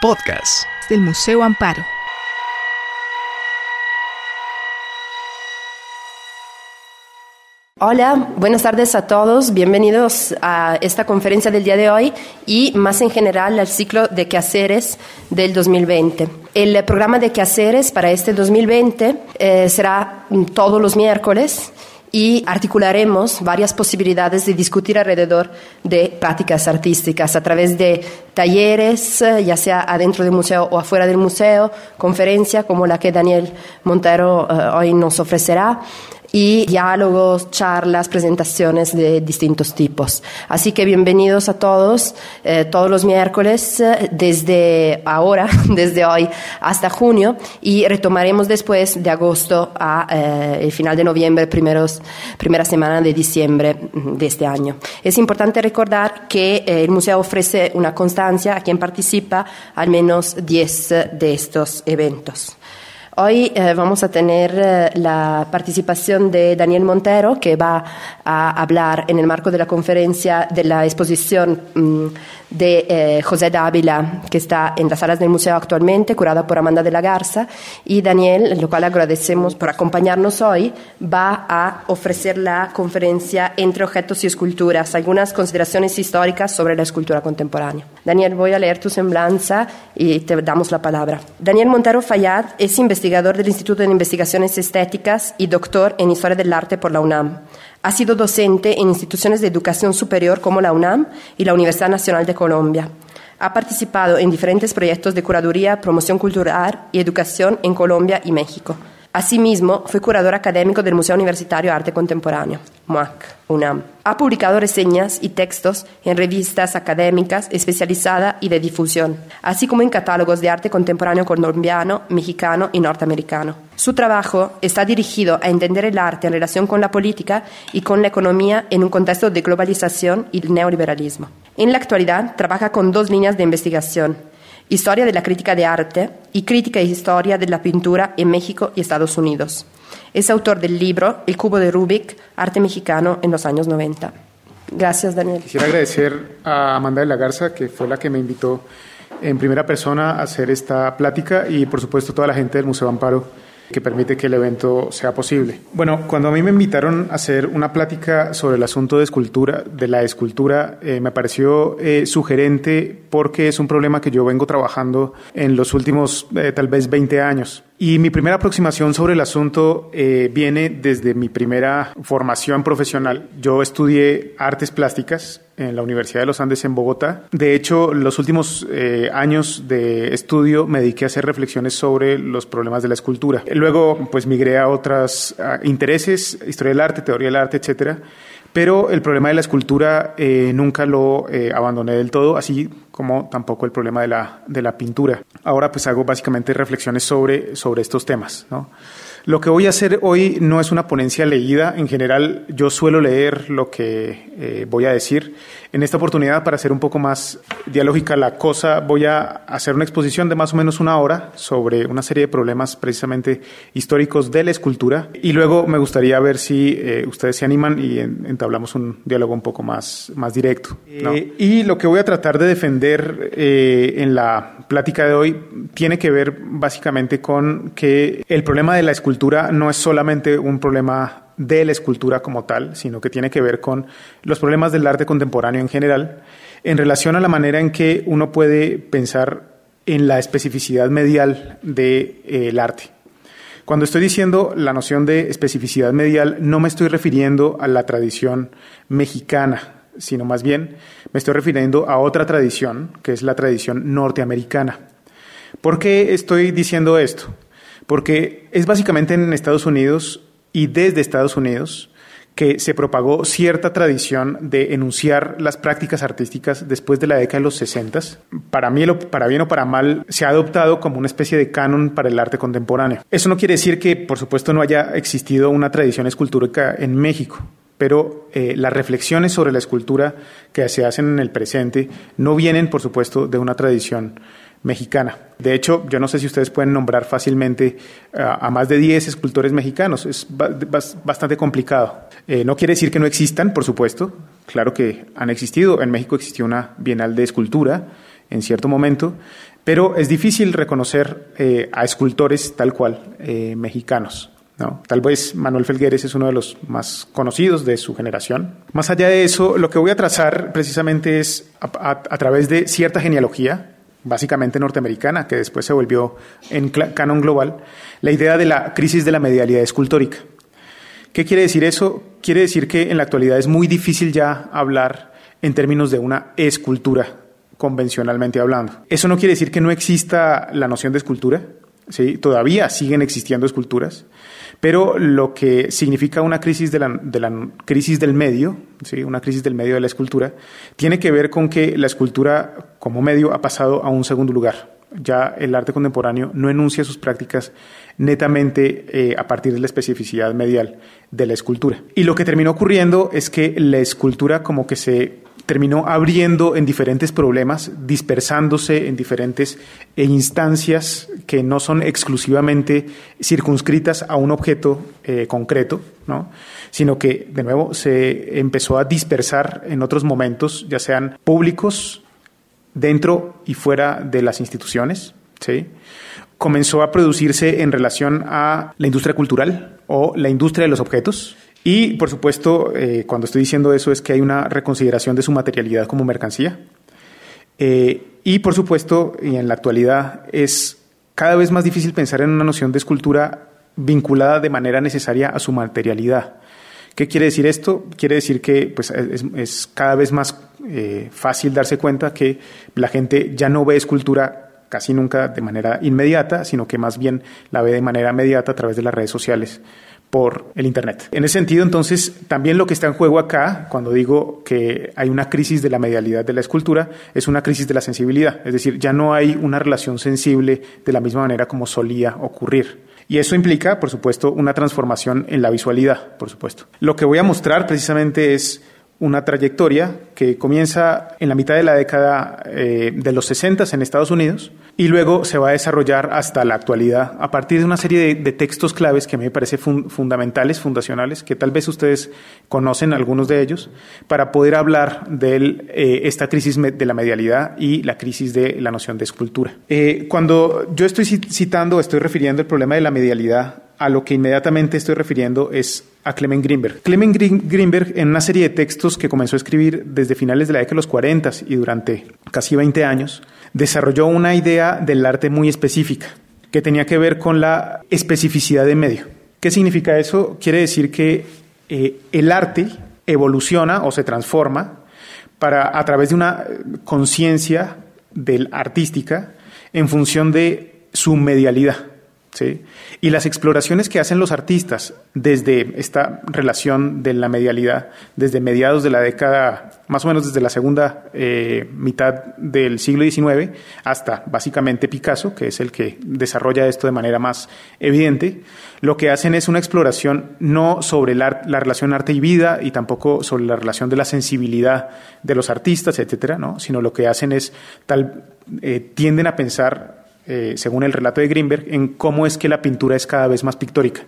Podcast del Museo Amparo. Hola, buenas tardes a todos. Bienvenidos a esta conferencia del día de hoy y más en general al ciclo de quehaceres del 2020. El programa de quehaceres para este 2020 eh, será todos los miércoles y articularemos varias posibilidades de discutir alrededor de prácticas artísticas a través de talleres, eh, ya sea adentro del museo o afuera del museo, conferencia como la que Daniel Montero eh, hoy nos ofrecerá y diálogos, charlas, presentaciones de distintos tipos. Así que bienvenidos a todos, eh, todos los miércoles, eh, desde ahora, desde hoy hasta junio, y retomaremos después de agosto a eh, el final de noviembre, primeros, primera semana de diciembre de este año. Es importante recordar que el museo ofrece una constancia a quien participa al menos 10 de estos eventos. Hoy eh, vamos a tener eh, la participación de Daniel Montero, que va a hablar en el marco de la conferencia de la exposición mm, de eh, José Dávila, que está en las salas del museo actualmente, curada por Amanda de la Garza. Y Daniel, lo cual agradecemos por acompañarnos hoy, va a ofrecer la conferencia Entre objetos y esculturas, algunas consideraciones históricas sobre la escultura contemporánea. Daniel, voy a leer tu semblanza y te damos la palabra. Daniel Montero Fayad es investigador investigador del Instituto de Investigaciones Estéticas y doctor en Historia del Arte por la UNAM. Ha sido docente en instituciones de educación superior como la UNAM y la Universidad Nacional de Colombia. Ha participado en diferentes proyectos de curaduría, promoción cultural y educación en Colombia y México. Asimismo, fue curador académico del Museo Universitario de Arte Contemporáneo, MUAC, UNAM. Ha publicado reseñas y textos en revistas académicas especializadas y de difusión, así como en catálogos de arte contemporáneo colombiano, mexicano y norteamericano. Su trabajo está dirigido a entender el arte en relación con la política y con la economía en un contexto de globalización y neoliberalismo. En la actualidad trabaja con dos líneas de investigación Historia de la crítica de arte y Crítica e Historia de la pintura en México y Estados Unidos. Es autor del libro El cubo de Rubik, arte mexicano en los años 90. Gracias, Daniel. Quisiera agradecer a Amanda de la Garza, que fue la que me invitó en primera persona a hacer esta plática y, por supuesto, toda la gente del Museo Amparo que permite que el evento sea posible. Bueno, cuando a mí me invitaron a hacer una plática sobre el asunto de escultura, de la escultura, eh, me pareció eh, sugerente porque es un problema que yo vengo trabajando en los últimos eh, tal vez 20 años. Y mi primera aproximación sobre el asunto eh, viene desde mi primera formación profesional. Yo estudié artes plásticas en la Universidad de los Andes en Bogotá. De hecho, los últimos eh, años de estudio me dediqué a hacer reflexiones sobre los problemas de la escultura. Luego, pues migré a otros intereses, historia del arte, teoría del arte, etcétera. Pero el problema de la escultura eh, nunca lo abandoné del todo, así como tampoco el problema de la, de la pintura. Ahora pues hago básicamente reflexiones sobre, sobre estos temas. ¿no? Lo que voy a hacer hoy no es una ponencia leída. En general, yo suelo leer lo que eh, voy a decir. En esta oportunidad, para hacer un poco más dialógica la cosa, voy a hacer una exposición de más o menos una hora sobre una serie de problemas precisamente históricos de la escultura. Y luego me gustaría ver si eh, ustedes se animan y entablamos un diálogo un poco más, más directo. Eh, y lo que voy a tratar de defender en la plática de hoy tiene que ver básicamente con que el problema de la escultura no es solamente un problema de la escultura como tal, sino que tiene que ver con los problemas del arte contemporáneo en general, en relación a la manera en que uno puede pensar en la especificidad medial del de, eh, arte. Cuando estoy diciendo la noción de especificidad medial, no me estoy refiriendo a la tradición mexicana, sino más bien me estoy refiriendo a otra tradición, que es la tradición norteamericana. ¿Por qué estoy diciendo esto? porque es básicamente en Estados Unidos y desde Estados Unidos que se propagó cierta tradición de enunciar las prácticas artísticas después de la década de los 60. Para mí, para bien o para mal, se ha adoptado como una especie de canon para el arte contemporáneo. Eso no quiere decir que, por supuesto, no haya existido una tradición escultórica en México pero eh, las reflexiones sobre la escultura que se hacen en el presente no vienen, por supuesto, de una tradición mexicana. De hecho, yo no sé si ustedes pueden nombrar fácilmente eh, a, más de 10 escultores mexicanos. Es bastante complicado. Eh, no quiere decir que no existan, por supuesto. Claro que han existido. En México existió una Bienal de Escultura en cierto momento, pero es difícil reconocer eh, a escultores tal cual mexicanos. ¿no? Tal vez Manuel Felgueres es uno de los más conocidos de su generación. Más allá de eso, lo que voy a trazar precisamente es a, través de cierta genealogía, básicamente norteamericana, que después se volvió en canon global, la idea de la crisis de la medialidad escultórica. ¿Qué quiere decir eso? Quiere decir que en la actualidad es muy difícil ya hablar en términos de una escultura, convencionalmente hablando. Eso no quiere decir que no exista la noción de escultura, ¿sí? todavía siguen existiendo esculturas, pero lo que significa una crisis de la, crisis del medio, ¿sí? una crisis del medio de la escultura, tiene que ver con que la escultura como medio ha pasado a un segundo lugar. Ya el arte contemporáneo no enuncia sus prácticas netamente eh, a partir de la especificidad medial de la escultura. Y lo que terminó ocurriendo es que la escultura como que se terminó abriendo en diferentes problemas, dispersándose en diferentes eh, instancias que no son exclusivamente circunscritas a un objeto eh, concreto, ¿no? sino que, de nuevo, se empezó a dispersar en otros momentos, ya sean públicos, dentro y fuera de las instituciones, ¿sí? comenzó a producirse en relación a la industria cultural o la industria de los objetos, y, por supuesto, eh, cuando estoy diciendo eso es que hay una reconsideración de su materialidad como mercancía. Eh, y, por supuesto, y en la actualidad es cada vez más difícil pensar en una noción de escultura vinculada de manera necesaria a su materialidad. ¿Qué quiere decir esto? Quiere decir que pues, es, cada vez más eh, fácil darse cuenta que la gente ya no ve escultura casi nunca de manera inmediata, sino que más bien la ve de manera mediata a través de las redes sociales por el Internet. En ese sentido, entonces, también lo que está en juego acá, cuando digo que hay una crisis de la medialidad de la escultura, es una crisis de la sensibilidad. Es decir, ya no hay una relación sensible de la misma manera como solía ocurrir. Y eso implica, por supuesto, una transformación en la visualidad, por supuesto. Lo que voy a mostrar precisamente es una trayectoria que comienza en la mitad de la década eh, de los 60 en Estados Unidos y luego se va a desarrollar hasta la actualidad a partir de una serie de, textos claves que me parece fundamentales, fundacionales, que tal vez ustedes conocen algunos de ellos, para poder hablar de eh, esta crisis de la medialidad y la crisis de la noción de escultura. Eh, cuando yo estoy citando, estoy refiriendo el problema de la medialidad a lo que inmediatamente estoy refiriendo es a Clement Greenberg. Clement Greenberg, en una serie de textos que comenzó a escribir desde finales de la década de los 40 y durante casi 20 años, desarrolló una idea del arte muy específica, que tenía que ver con la especificidad de medio. ¿Qué significa eso? Quiere decir que eh, el arte evoluciona o se transforma para, a través de una conciencia del artística en función de su medialidad. Y las exploraciones que hacen los artistas desde esta relación de la medialidad, desde mediados de la década, más o menos desde la segunda eh, mitad del siglo XIX, hasta básicamente Picasso, que es el que desarrolla esto de manera más evidente, lo que hacen es una exploración no sobre la, relación arte y vida y tampoco sobre la relación de la sensibilidad de los artistas, etcétera, ¿no? sino lo que hacen es tal, eh, tienden a pensar eh, según el relato de Greenberg, en cómo es que la pintura es cada vez más pictórica.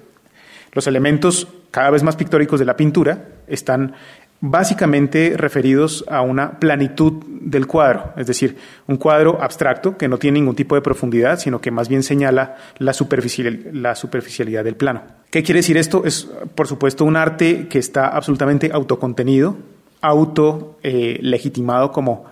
Los elementos cada vez más pictóricos de la pintura están básicamente referidos a una planitud del cuadro, es decir, un cuadro abstracto que no tiene ningún tipo de profundidad, sino que más bien señala la, superficialidad del plano. ¿Qué quiere decir esto? Es, por supuesto, un arte que está absolutamente autocontenido, auto eh, legitimado como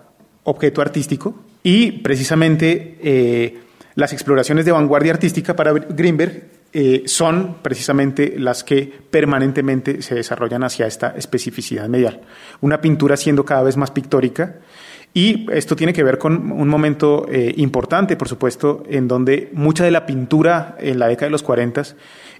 objeto artístico y precisamente eh, las exploraciones de vanguardia artística para Greenberg eh, son precisamente las que permanentemente se desarrollan hacia esta especificidad medial. Una pintura siendo cada vez más pictórica y esto tiene que ver con un momento eh, importante, por supuesto, en donde mucha de la pintura en la década de los 40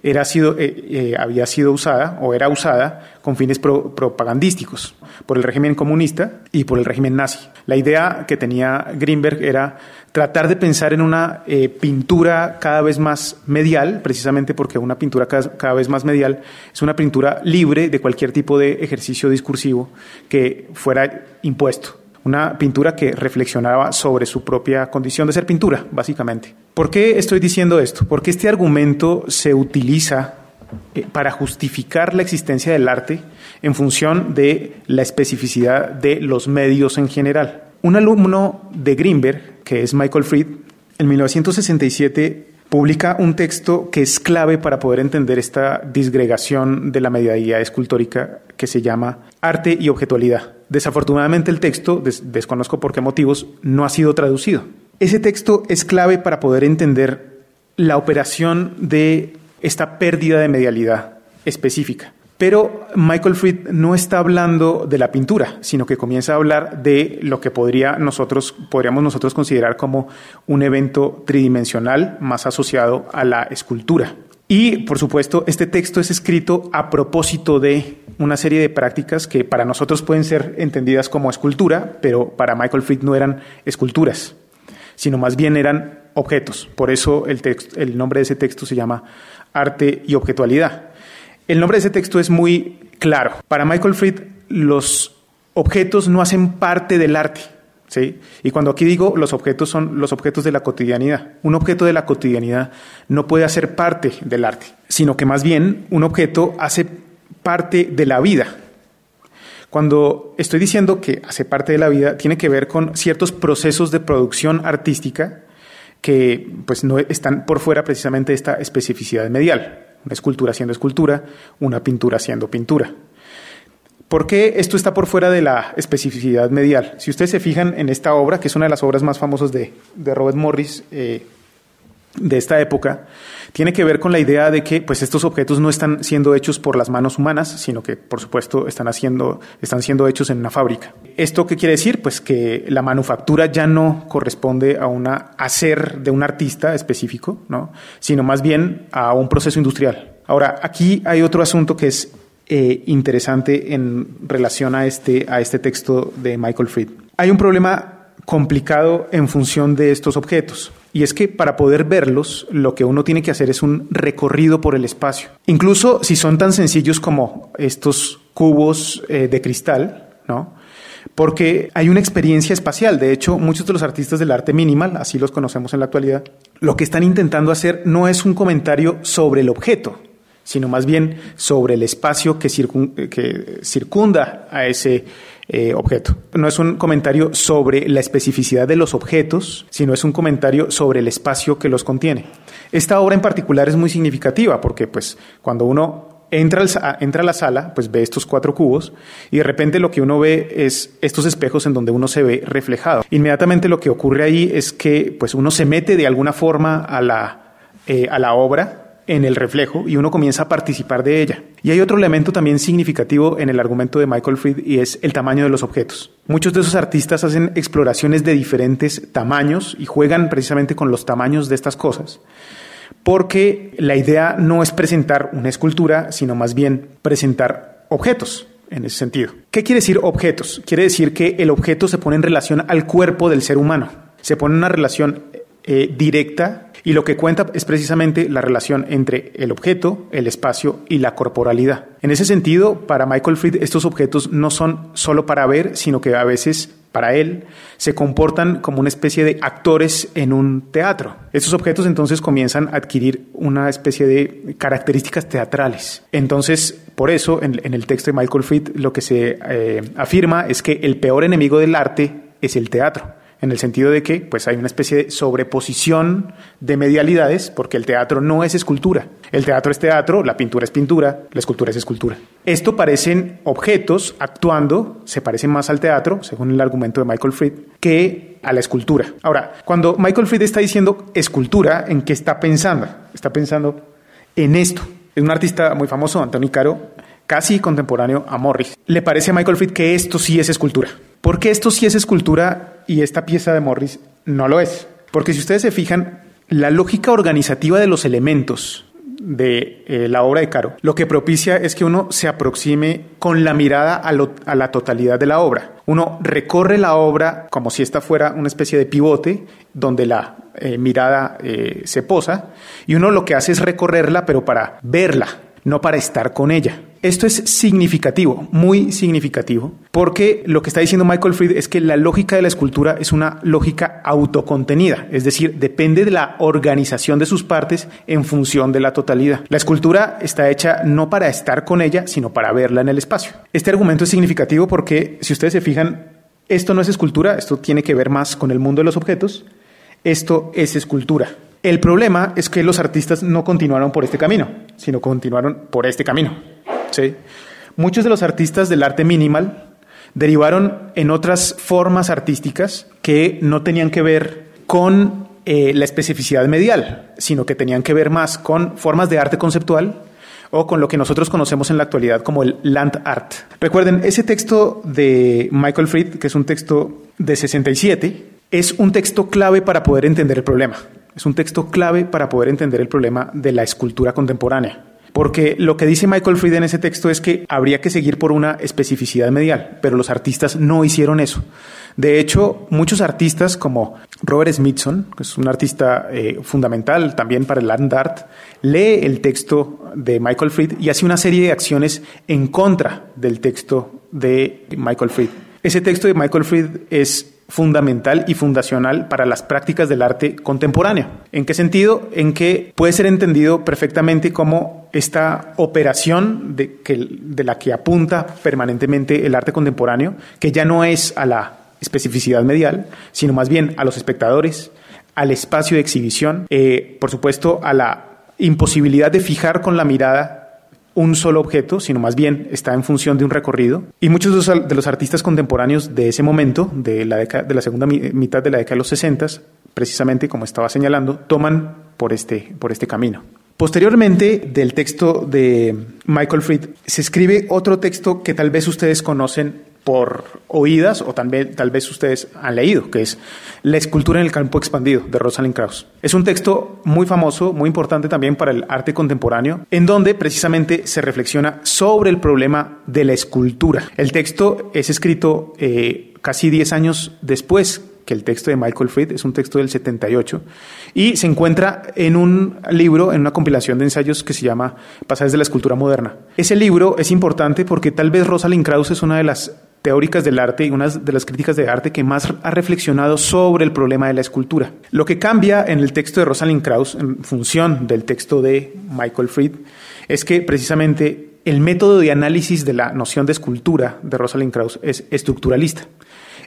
era sido, eh, había sido usada o era usada con fines propagandísticos por el régimen comunista y por el régimen nazi. La idea que tenía Greenberg era tratar de pensar en una eh, pintura cada vez más medial, precisamente porque una pintura cada, vez más medial es una pintura libre de cualquier tipo de ejercicio discursivo que fuera impuesto. Una pintura que reflexionaba sobre su propia condición de ser pintura, básicamente. ¿Por qué estoy diciendo esto? Porque este argumento se utiliza eh, para justificar la existencia del arte en función de la especificidad de los medios en general. Un alumno de Greenberg, que es Michael Fried, en 1967 publica un texto que es clave para poder entender esta disgregación de la medialidad escultórica que se llama Arte y Objetualidad. Desafortunadamente el texto, desconozco por qué motivos, no ha sido traducido. Ese texto es clave para poder entender la operación de esta pérdida de medialidad específica. Pero Michael Fried no está hablando de la pintura, sino que comienza a hablar de lo que podríamos nosotros considerar como un evento tridimensional más asociado a la escultura. Y, por supuesto, este texto es escrito a propósito de una serie de prácticas que para nosotros pueden ser entendidas como escultura, pero para Michael Fried no eran esculturas, sino más bien eran objetos. Por eso el, el nombre de ese texto se llama Arte y Objetualidad. El nombre de ese texto es muy claro. Para Michael Fried, los objetos no hacen parte del arte. ¿Sí? Y cuando aquí digo los objetos son los objetos de la cotidianidad. Un objeto de la cotidianidad no puede hacer parte del arte, sino que más bien un objeto hace parte de la vida. Cuando estoy diciendo que hace parte de la vida, tiene que ver con ciertos procesos de producción artística que pues, no están por fuera precisamente de esta especificidad medial una escultura siendo escultura, una pintura siendo pintura. ¿Por qué esto está por fuera de la especificidad medial? Si ustedes se fijan en esta obra, que es una de las obras más famosas de, Robert Morris eh, de esta época, tiene que ver con la idea de que pues, estos objetos no están siendo hechos por las manos humanas, sino que, por supuesto, están, haciendo, están siendo hechos en una fábrica. ¿Esto qué quiere decir? Pues que la manufactura ya no corresponde a un hacer de un artista específico, ¿no? sino más bien a un proceso industrial. Ahora, aquí hay otro asunto que es eh, interesante en relación a este, a este texto de Michael Fried. Hay un problema complicado en función de estos objetos. Y es que para poder verlos, lo que uno tiene que hacer es un recorrido por el espacio. Incluso si son tan sencillos como estos cubos eh, de cristal, ¿no? Porque hay una experiencia espacial. De hecho, muchos de los artistas del arte minimal, así los conocemos en la actualidad, lo que están intentando hacer no es un comentario sobre el objeto, sino más bien sobre el espacio que, circunda a ese eh, objeto. No es un comentario sobre la especificidad de los objetos, sino es un comentario sobre el espacio que los contiene. Esta obra en particular es muy significativa porque pues cuando uno entra, entra a la sala, pues ve estos cuatro cubos y de repente lo que uno ve es estos espejos en donde uno se ve reflejado. Inmediatamente lo que ocurre ahí es que pues uno se mete de alguna forma a la, eh, a la obra en el reflejo y uno comienza a participar de ella. Y hay otro elemento también significativo en el argumento de Michael Fried y es el tamaño de los objetos. Muchos de esos artistas hacen exploraciones de diferentes tamaños y juegan precisamente con los tamaños de estas cosas porque la idea no es presentar una escultura, sino más bien presentar objetos en ese sentido. ¿Qué quiere decir objetos? Quiere decir que el objeto se pone en relación al cuerpo del ser humano, se pone en una relación eh, directa y lo que cuenta es precisamente la relación entre el objeto, el espacio y la corporalidad. En ese sentido, para Michael Fried, estos objetos no son solo para ver, sino que a veces para él, se comportan como una especie de actores en un teatro. Estos objetos entonces comienzan a adquirir una especie de características teatrales. Entonces, por eso, en, el texto de Michael Fried, lo que se eh, afirma es que el peor enemigo del arte es el teatro en el sentido de que pues hay una especie de sobreposición de medialidades, porque el teatro no es escultura. El teatro es teatro, la pintura es pintura, la escultura es escultura. Esto parecen objetos actuando, se parecen más al teatro, según el argumento de Michael Fried, que a la escultura. Ahora, cuando Michael Fried está diciendo escultura, ¿en qué está pensando? Está pensando en esto. Es un artista muy famoso, Antonio Caro, casi contemporáneo a Morris. Le parece a Michael Fried que esto sí es escultura. Porque esto sí es escultura y esta pieza de Morris no lo es. Porque si ustedes se fijan, la lógica organizativa de los elementos de eh, la obra de Caro, lo que propicia es que uno se aproxime con la mirada a, la totalidad de la obra. Uno recorre la obra como si esta fuera una especie de pivote donde la eh, mirada eh, se posa y uno lo que hace es recorrerla pero para verla, no para estar con ella. Esto es significativo, muy significativo, porque lo que está diciendo Michael Fried es que la lógica de la escultura es una lógica autocontenida, es decir, depende de la organización de sus partes en función de la totalidad. La escultura está hecha no para estar con ella, sino para verla en el espacio. Este argumento es significativo porque, si ustedes se fijan, esto no es escultura, esto tiene que ver más con el mundo de los objetos, esto es escultura. El problema es que los artistas no continuaron por este camino, sino continuaron por este camino. ¿Sí? Muchos de los artistas del arte minimal derivaron en otras formas artísticas que no tenían que ver con eh, la especificidad medial, sino que tenían que ver más con formas de arte conceptual o con lo que nosotros conocemos en la actualidad como el land art. Recuerden, ese texto de Michael Fried, que es un texto de 67, es un texto clave para poder entender el problema. Es un texto clave para poder entender el problema de la escultura contemporánea. Porque lo que dice Michael Fried en ese texto es que habría que seguir por una especificidad medial, pero los artistas no hicieron eso. De hecho, muchos artistas como Robert Smithson, que es un artista eh, fundamental también para el land art, lee el texto de Michael Fried y hace una serie de acciones en contra del texto de Michael Fried. Ese texto de Michael Fried es fundamental y fundacional para las prácticas del arte contemporáneo. ¿En qué sentido? En que puede ser entendido perfectamente como esta operación de, que, de la que apunta permanentemente el arte contemporáneo, que ya no es a la especificidad medial, sino más bien a los espectadores, al espacio de exhibición, eh, por supuesto a la imposibilidad de fijar con la mirada un solo objeto, sino más bien está en función de un recorrido. Y muchos de los, artistas contemporáneos de ese momento, de la, de la segunda mitad de la década de los 60, precisamente como estaba señalando, toman por este, por este camino. Posteriormente del texto de Michael Fried se escribe otro texto que tal vez ustedes conocen por oídas o tal vez, ustedes han leído, que es La escultura en el campo expandido de Rosalind Krauss. Es un texto muy famoso, muy importante también para el arte contemporáneo, en donde precisamente se reflexiona sobre el problema de la escultura. El texto es escrito eh, casi 10 años después que el texto de Michael Fried, es un texto del 78, y se encuentra en un libro, en una compilación de ensayos que se llama Pasajes de la Escultura Moderna. Ese libro es importante porque tal vez Rosalind Krauss es una de las teóricas del arte y una de las críticas de arte que más ha reflexionado sobre el problema de la escultura. Lo que cambia en el texto de Rosalind Krauss, en función del texto de Michael Fried, es que precisamente el método de análisis de la noción de escultura de Rosalind Krauss es estructuralista.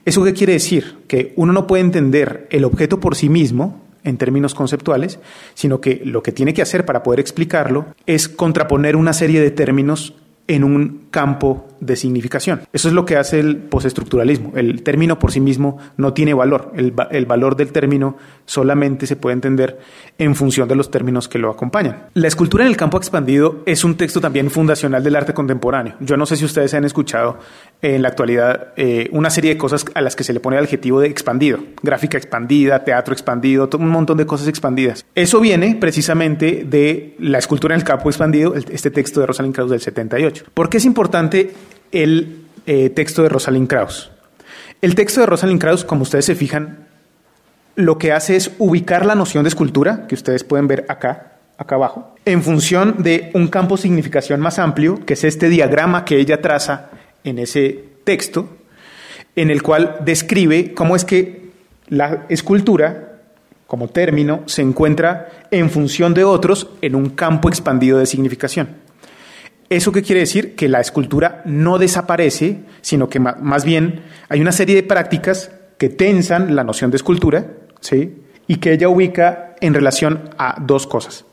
¿Eso qué quiere decir? Que uno no puede entender el objeto por sí mismo, en términos conceptuales, sino que lo que tiene que hacer para poder explicarlo es contraponer una serie de términos en un campo de significación. Eso es lo que hace el postestructuralismo. El término por sí mismo no tiene valor. El, el, valor del término solamente se puede entender en función de los términos que lo acompañan. La escultura en el campo expandido es un texto también fundacional del arte contemporáneo. Yo no sé si ustedes han escuchado en la actualidad eh, una serie de cosas a las que se le pone el adjetivo de expandido. Gráfica expandida, teatro expandido, un montón de cosas expandidas. Eso viene precisamente de la escultura en el campo expandido, este texto de Rosalind Krauss del 78. ¿Por qué es importante el eh, texto de Rosalind Krauss? El texto de Rosalind Krauss, como ustedes se fijan, lo que hace es ubicar la noción de escultura, que ustedes pueden ver acá, acá abajo, en función de un campo significación más amplio, que es este diagrama que ella traza en ese texto, en el cual describe cómo es que la escultura, como término, se encuentra en función de otros en un campo expandido de significación. ¿Eso qué quiere decir? Que la escultura no desaparece, sino que más bien hay una serie de prácticas que tensan la noción de escultura, ¿sí? y que ella ubica en relación a dos cosas,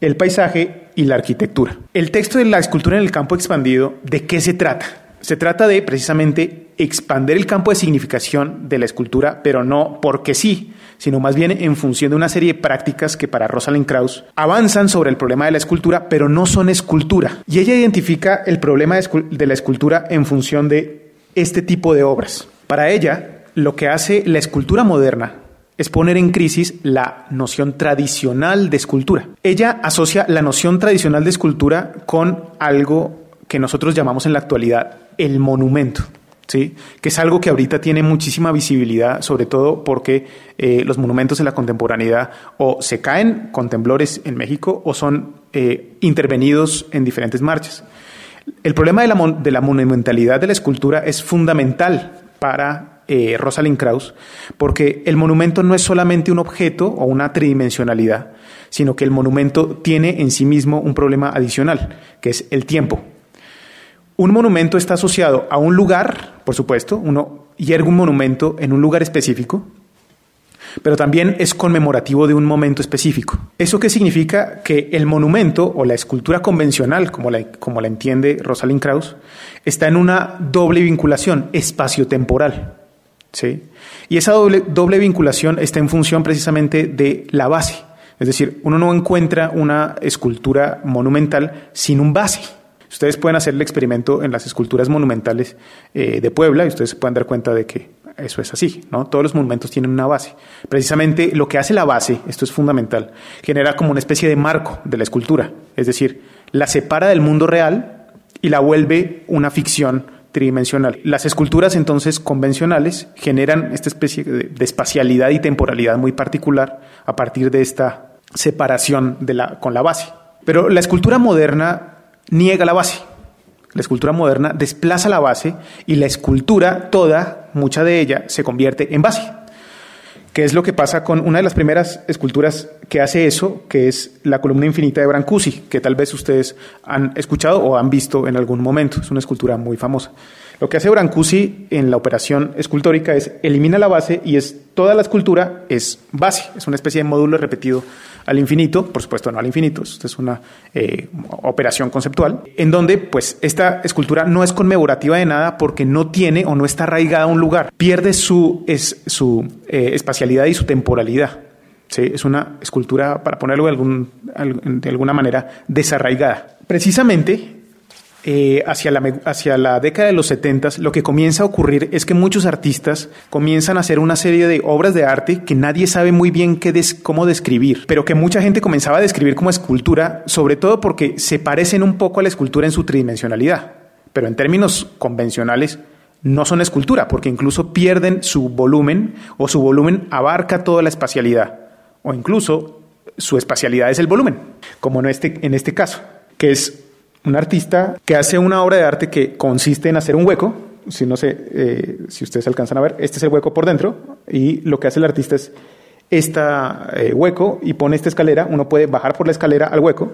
el paisaje y la arquitectura. El texto de la escultura en el campo expandido, ¿de qué se trata? Se trata de precisamente expander el campo de significación de la escultura, pero no porque sí, sino más bien en función de una serie de prácticas que para Rosalind Krauss avanzan sobre el problema de la escultura, pero no son escultura. Y ella identifica el problema de la escultura en función de este tipo de obras. Para ella, lo que hace la escultura moderna es poner en crisis la noción tradicional de escultura. Ella asocia la noción tradicional de escultura con algo que nosotros llamamos en la actualidad el monumento. ¿Sí? que es algo que ahorita tiene muchísima visibilidad, sobre todo porque eh, los monumentos en la contemporaneidad o se caen con temblores en México o son eh, intervenidos en diferentes marchas. El problema de la, monumentalidad de la escultura es fundamental para eh, Rosalind Krauss, porque el monumento no es solamente un objeto o una tridimensionalidad, sino que el monumento tiene en sí mismo un problema adicional, que es el tiempo. Un monumento está asociado a un lugar, por supuesto, uno yergue un monumento en un lugar específico, pero también es conmemorativo de un momento específico. ¿Eso qué significa? Que el monumento o la escultura convencional, como la, como la entiende Rosalind Krauss, está en una doble vinculación espaciotemporal. ¿sí? Y esa doble, doble vinculación está en función precisamente de la base. Es decir, uno no encuentra una escultura monumental sin un base. Ustedes pueden hacer el experimento en las esculturas monumentales eh, de Puebla y ustedes se pueden dar cuenta de que eso es así, ¿no? Todos los monumentos tienen una base. Precisamente lo que hace la base, esto es fundamental, genera como una especie de marco de la escultura, es decir, la separa del mundo real y la vuelve una ficción tridimensional. Las esculturas entonces convencionales generan esta especie de, espacialidad y temporalidad muy particular a partir de esta separación de la, con la base. Pero la escultura moderna niega la base. La escultura moderna desplaza la base y la escultura toda, mucha de ella, se convierte en base. ¿Qué es lo que pasa con una de las primeras esculturas que hace eso, que es la columna infinita de Brancusi, que tal vez ustedes han escuchado o han visto en algún momento. Es una escultura muy famosa. Lo que hace Brancusi en la operación escultórica es elimina la base y es toda la escultura es base, es una especie de módulo repetido al infinito, por supuesto no al infinito, esto es una eh, operación conceptual, en donde pues esta escultura no es conmemorativa de nada porque no tiene o no está arraigada a un lugar, pierde su, es, su eh, espacialidad y su temporalidad. ¿sí? Es una escultura, para ponerlo de, algún, de alguna manera, desarraigada. Precisamente eh, hacia, la, hacia la década de los 70, lo que comienza a ocurrir es que muchos artistas comienzan a hacer una serie de obras de arte que nadie sabe muy bien cómo describir, pero que mucha gente comenzaba a describir como escultura, sobre todo porque se parecen un poco a la escultura en su tridimensionalidad, pero en términos convencionales no son escultura, porque incluso pierden su volumen o su volumen abarca toda la espacialidad, o incluso su espacialidad es el volumen, como en este, en este caso, que es un artista que hace una obra de arte que consiste en hacer un hueco. Si no sé eh, si ustedes alcanzan a ver, este es el hueco por dentro y lo que hace el artista es este hueco y pone esta escalera. Uno puede bajar por la escalera al hueco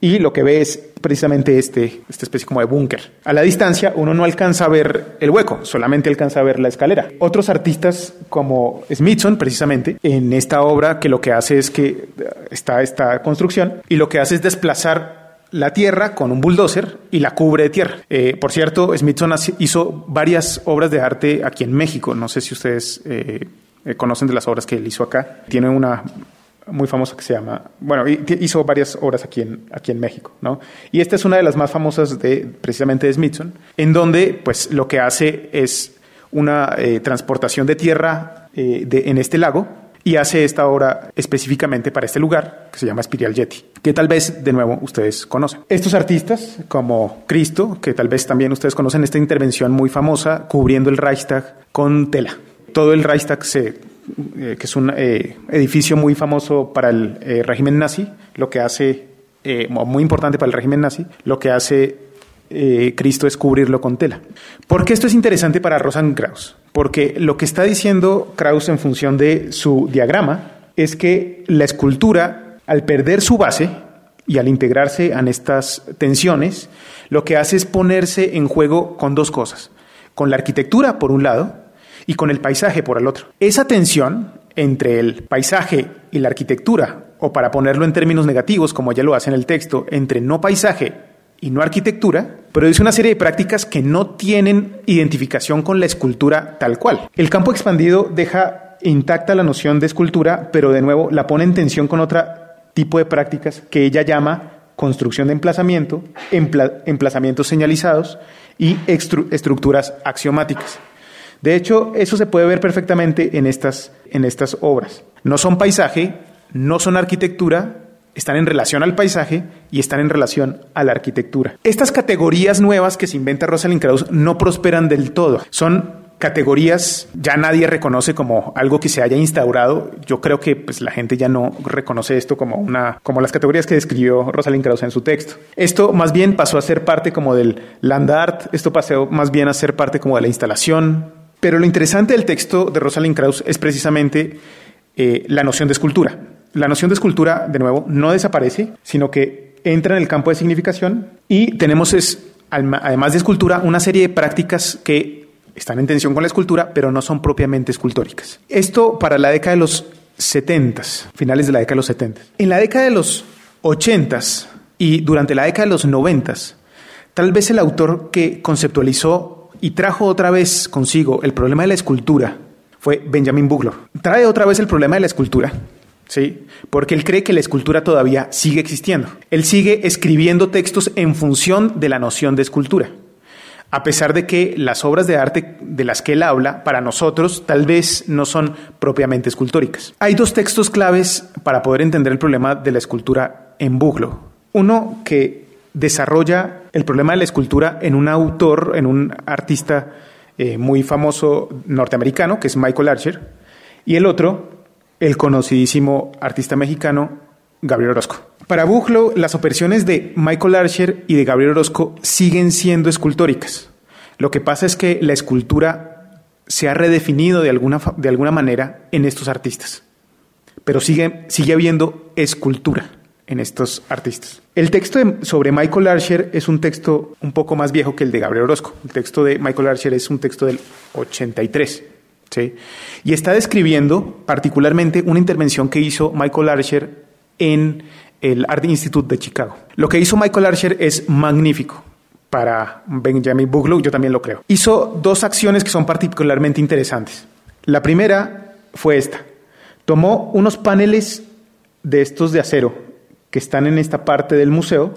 y lo que ve es precisamente este, esta especie como de búnker. A la distancia uno no alcanza a ver el hueco, solamente alcanza a ver la escalera. Otros artistas como Smithson, precisamente, en esta obra que lo que hace es que está esta construcción y lo que hace es desplazar la tierra con un bulldozer y la cubre de tierra. Eh, por cierto, Smithson hizo varias obras de arte aquí en México. No sé si ustedes eh, eh, conocen de las obras que él hizo acá. Tiene una muy famosa que se llama, bueno, hizo varias obras aquí en, aquí en México, ¿no? Y esta es una de las más famosas de precisamente de Smithson, en donde pues lo que hace es una transportación de tierra de, en este lago y hace esta obra específicamente para este lugar que se llama Spirial Yeti, que tal vez de nuevo ustedes conocen. Estos artistas, como Cristo, que tal vez también ustedes conocen esta intervención muy famosa cubriendo el Reichstag con tela. Todo el Reichstag se eh, que es un eh, edificio muy famoso para el eh, régimen nazi, lo que hace, muy importante para el régimen nazi, lo que hace Cristo es cubrirlo con tela. ¿Por qué esto es interesante para Rosan Krauss? Porque lo que está diciendo Krauss en función de su diagrama es que la escultura, al perder su base y al integrarse en estas tensiones, lo que hace es ponerse en juego con dos cosas, con la arquitectura por un lado y con el paisaje por el otro. Esa tensión entre el paisaje y la arquitectura, o para ponerlo en términos negativos, como ya lo hace en el texto, entre no paisaje y no arquitectura, produce una serie de prácticas que no tienen identificación con la escultura tal cual. El campo expandido deja intacta la noción de escultura, pero de nuevo la pone en tensión con otro tipo de prácticas que ella llama construcción de emplazamiento, emplazamientos señalizados y estructuras axiomáticas. De hecho, eso se puede ver perfectamente en estas, en estas obras. No son paisaje, no son arquitectura, están en relación al paisaje y están en relación a la arquitectura. Estas categorías nuevas que se inventa Rosalind Krauss no prosperan del todo. Son categorías ya nadie reconoce como algo que se haya instaurado. Yo creo que pues, la gente ya no reconoce esto como una como las categorías que describió Rosalind Krauss en su texto. Esto más bien pasó a ser parte como del land art, esto pasó más bien a ser parte como de la instalación. Pero lo interesante del texto de Rosalind Krauss es precisamente eh, la noción de escultura la noción de escultura, de nuevo, no desaparece, sino que entra en el campo de significación y tenemos, es, además de escultura, una serie de prácticas que están en tensión con la escultura, pero no son propiamente escultóricas. Esto para la década de los 70, finales de la década de los 70. En la década de los 80 y durante la década de los 90, tal vez el autor que conceptualizó y trajo otra vez consigo el problema de la escultura fue Benjamin Bugler. Trae otra vez el problema de la escultura, ¿sí? Porque él cree que la escultura todavía sigue existiendo. Él sigue escribiendo textos en función de la noción de escultura a pesar de que las obras de arte de las que él habla, para nosotros, tal vez no son propiamente escultóricas. Hay dos textos claves para poder entender el problema de la escultura en Buglo. Uno que desarrolla el problema de la escultura en un autor, en un artista eh, muy famoso norteamericano, que es Michael Archer, y el otro, el conocidísimo artista mexicano Gabriel Orozco. Para Buglo, las operaciones de Michael Archer y de Gabriel Orozco siguen siendo escultóricas. Lo que pasa es que la escultura se ha redefinido de alguna, de alguna manera en estos artistas, pero sigue, sigue habiendo escultura en estos artistas. El texto sobre Michael Archer es un texto un poco más viejo que el de Gabriel Orozco. El texto de Michael Archer es un texto del 83. ¿Sí? Y está describiendo particularmente una intervención que hizo Michael Archer en el Art Institute de Chicago. Lo que hizo Michael Archer es magnífico para Benjamin Buglow, yo también lo creo. Hizo dos acciones que son particularmente interesantes. La primera fue esta. Tomó unos paneles de estos de acero que están en esta parte del museo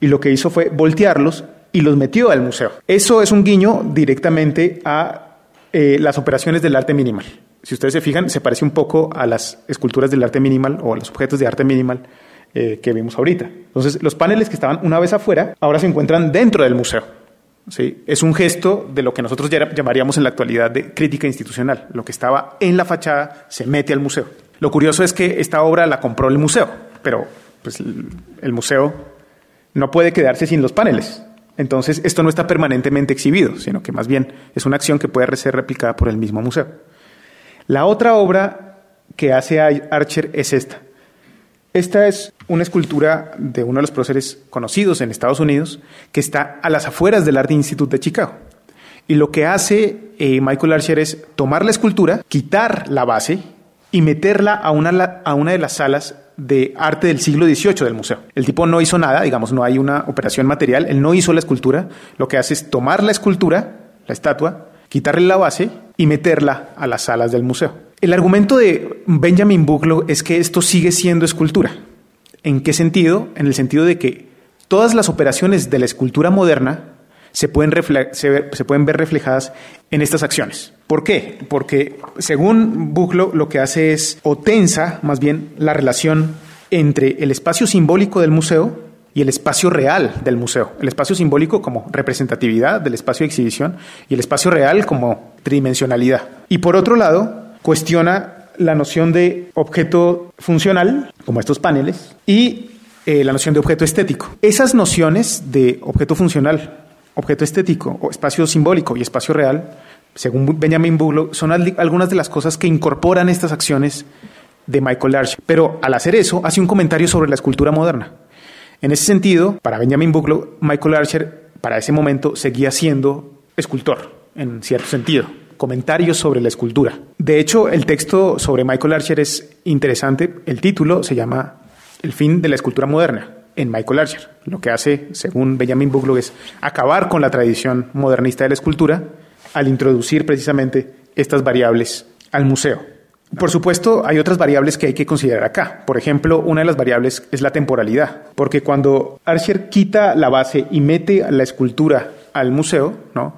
y lo que hizo fue voltearlos y los metió al museo. Eso es un guiño directamente a eh, las operaciones del arte minimal si ustedes se fijan, se parece un poco a las esculturas del arte minimal o a los objetos de arte minimal eh, que vimos ahorita. Entonces, los paneles que estaban una vez afuera, ahora se encuentran dentro del museo. ¿sí? Es un gesto de lo que nosotros llamaríamos en la actualidad de crítica institucional. Lo que estaba en la fachada se mete al museo. Lo curioso es que esta obra la compró el museo, pero pues, el museo no puede quedarse sin los paneles. Entonces, esto no está permanentemente exhibido, sino que más bien es una acción que puede ser replicada por el mismo museo. La otra obra que hace Archer es esta. Esta es una escultura de uno de los próceres conocidos en Estados Unidos que está a las afueras del Art Institute de Chicago. Y lo que hace eh, Michael Archer es tomar la escultura, quitar la base y meterla a una, a una de las salas de arte del siglo XVIII del museo. El tipo no hizo nada, digamos, no hay una operación material, él no hizo la escultura, lo que hace es tomar la escultura, la estatua, quitarle la base y meterla a las salas del museo. El argumento de Benjamin Buglow es que esto sigue siendo escultura. ¿En qué sentido? En el sentido de que todas las operaciones de la escultura moderna se pueden, se, pueden ver reflejadas en estas acciones. ¿Por qué? Porque según Buglow lo que hace es o tensa más bien la relación entre el espacio simbólico del museo y el espacio real del museo. El espacio simbólico como representatividad del espacio de exhibición y el espacio real como tridimensionalidad. Y por otro lado, cuestiona la noción de objeto funcional, como estos paneles, y eh, la noción de objeto estético. Esas nociones de objeto funcional, objeto estético, o espacio simbólico y espacio real, según Benjamin Buglow, son algunas de las cosas que incorporan estas acciones de Michael Archer. Pero al hacer eso, hace un comentario sobre la escultura moderna. En ese sentido, para Benjamin Buglow, Michael Archer para ese momento seguía siendo escultor, en cierto sentido. Comentarios sobre la escultura. De hecho, el texto sobre Michael Archer es interesante. El título se llama El fin de la escultura moderna en Michael Archer. Lo que hace, según Benjamin Buglow, es acabar con la tradición modernista de la escultura al introducir precisamente estas variables al museo. Por supuesto, hay otras variables que hay que considerar acá. Por ejemplo, una de las variables es la temporalidad, porque cuando Archer quita la base y mete la escultura al museo, ¿no?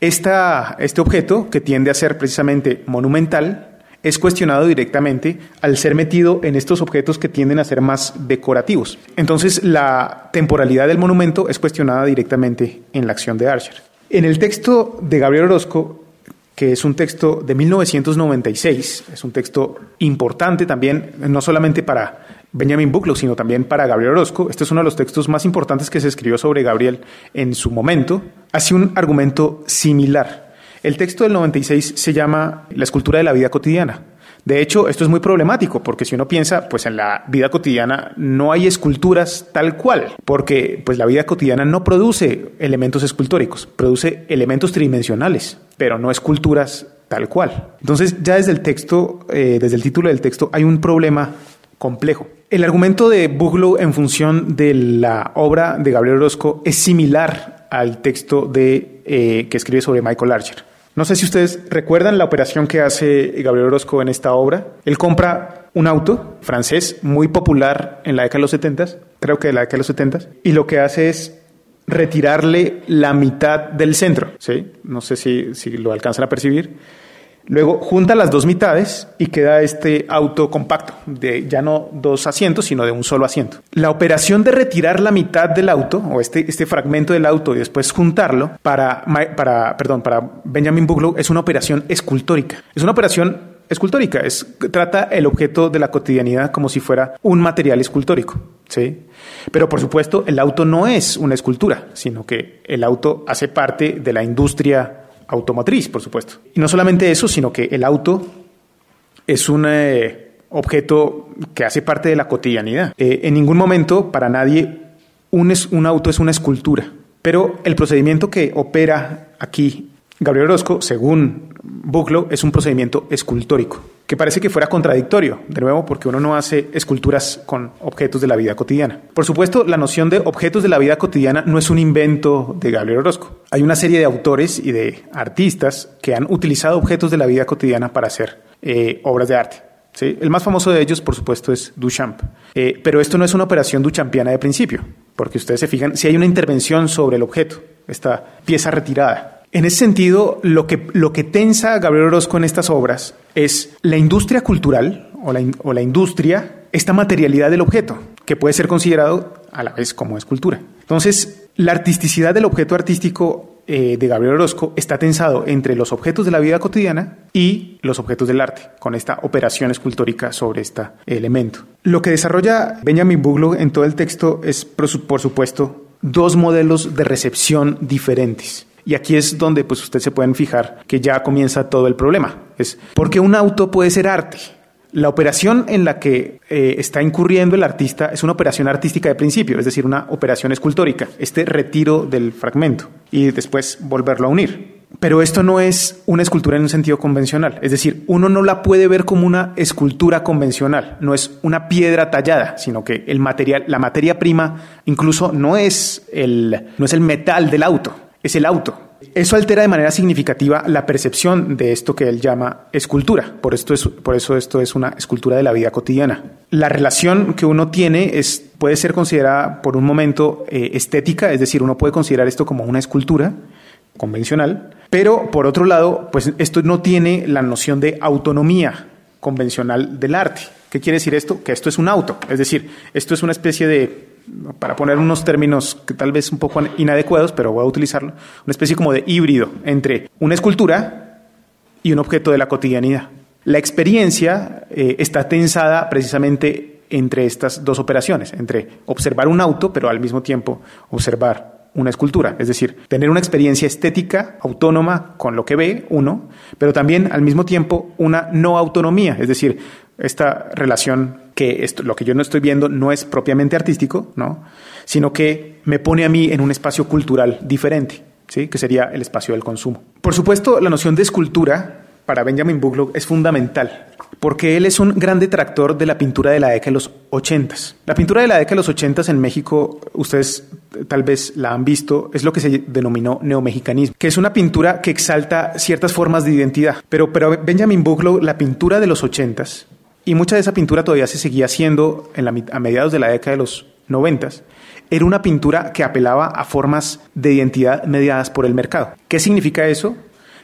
este objeto, que tiende a ser precisamente monumental, es cuestionado directamente al ser metido en estos objetos que tienden a ser más decorativos. Entonces, la temporalidad del monumento es cuestionada directamente en la acción de Archer. En el texto de Gabriel Orozco, que es un texto de 1996, es un texto importante también, no solamente para Benjamin Buglow, sino también para Gabriel Orozco. Este es uno de los textos más importantes que se escribió sobre Gabriel en su momento. Hace un argumento similar. El texto del 96 se llama La escultura de la vida cotidiana. De hecho, esto es muy problemático porque si uno piensa, pues en la vida cotidiana no hay esculturas tal cual, porque pues la vida cotidiana no produce elementos escultóricos, produce elementos tridimensionales, pero no esculturas tal cual. Entonces, ya desde el texto, eh, desde el título del texto, hay un problema complejo. El argumento de Buglow en función de la obra de Gabriel Orozco es similar al texto de, eh, que escribe sobre Michael Archer. No sé si ustedes recuerdan la operación que hace Gabriel Orozco en esta obra. Él compra un auto francés muy popular en la década de los 70, creo que de la década de los 70, y lo que hace es retirarle la mitad del centro. ¿sí? No sé si, si lo alcanzan a percibir Luego junta las dos mitades y queda este auto compacto, de ya no dos asientos, sino de un solo asiento. La operación de retirar la mitad del auto, o este, este fragmento del auto y después juntarlo, para, para, perdón, para Benjamin Buglow es una operación escultórica. Es una operación escultórica, es, trata el objeto de la cotidianidad como si fuera un material escultórico. ¿sí? Pero por supuesto, el auto no es una escultura, sino que el auto hace parte de la industria automotriz, por supuesto. Y no solamente eso, sino que el auto es un eh, objeto que hace parte de la cotidianidad. Eh, en ningún momento, para nadie, un, un auto es una escultura. Pero el procedimiento que opera aquí Gabriel Orozco, según Buclo, es un procedimiento escultórico que parece que fuera contradictorio, de nuevo, porque uno no hace esculturas con objetos de la vida cotidiana. Por supuesto, la noción de objetos de la vida cotidiana no es un invento de Gabriel Orozco. Hay una serie de autores y de artistas que han utilizado objetos de la vida cotidiana para hacer eh, obras de arte. El más famoso de ellos, por supuesto, es Duchamp. Eh, pero esto no es una operación duchampiana de principio, porque ustedes se fijan, si hay una intervención sobre el objeto, esta pieza retirada. En ese sentido, lo que, lo que tensa Gabriel Orozco en estas obras es la industria cultural o la, o la industria, esta materialidad del objeto, que puede ser considerado a la vez como escultura. Entonces, la artisticidad del objeto artístico eh, de Gabriel Orozco está tensado entre los objetos de la vida cotidiana y los objetos del arte, con esta operación escultórica sobre este elemento. Lo que desarrolla Benjamin Buglow en todo el texto es, por supuesto, dos modelos de recepción diferentes. Y aquí es donde pues ustedes se pueden fijar que ya comienza todo el problema. Es porque un auto puede ser arte. La operación en la que eh, está incurriendo el artista es una operación artística de principio, es decir, una operación escultórica, este retiro del fragmento y después volverlo a unir. Pero esto no es una escultura en un sentido convencional, es decir, uno no la puede ver como una escultura convencional, no es una piedra tallada, sino que el material, la materia prima incluso no es el, no es el metal del auto, es el auto. Eso altera de manera significativa la percepción de esto que él llama escultura. Por, esto es, por eso esto es una escultura de la vida cotidiana. La relación que uno tiene es, puede ser considerada por un momento eh, estética, es decir, uno puede considerar esto como una escultura convencional, pero por otro lado, pues esto no tiene la noción de autonomía convencional del arte. ¿Qué quiere decir esto? Que esto es un auto, es decir, esto es una especie de para poner unos términos que tal vez un poco inadecuados, pero voy a utilizarlo, una especie como de híbrido entre una escultura y un objeto de la cotidianidad. La experiencia eh, está tensada precisamente entre estas dos operaciones, entre observar un auto, pero al mismo tiempo observar una escultura, es decir, tener una experiencia estética autónoma con lo que ve uno, pero también al mismo tiempo una no autonomía, es decir, esta relación que esto, lo que yo no estoy viendo no es propiamente artístico, ¿no? sino que me pone a mí en un espacio cultural diferente, ¿sí? que sería el espacio del consumo. Por supuesto, la noción de escultura para Benjamin Buglow es fundamental, porque él es un gran detractor de la pintura de la década de los ochentas. La pintura de la década de los ochentas en México, ustedes tal vez la han visto, es lo que se denominó neomexicanismo, que es una pintura que exalta ciertas formas de identidad. Pero, pero Benjamin Buglow, la pintura de los ochentas, y mucha de esa pintura todavía se seguía haciendo en la, a mediados de la década de los noventas, era una pintura que apelaba a formas de identidad mediadas por el mercado. ¿Qué significa eso?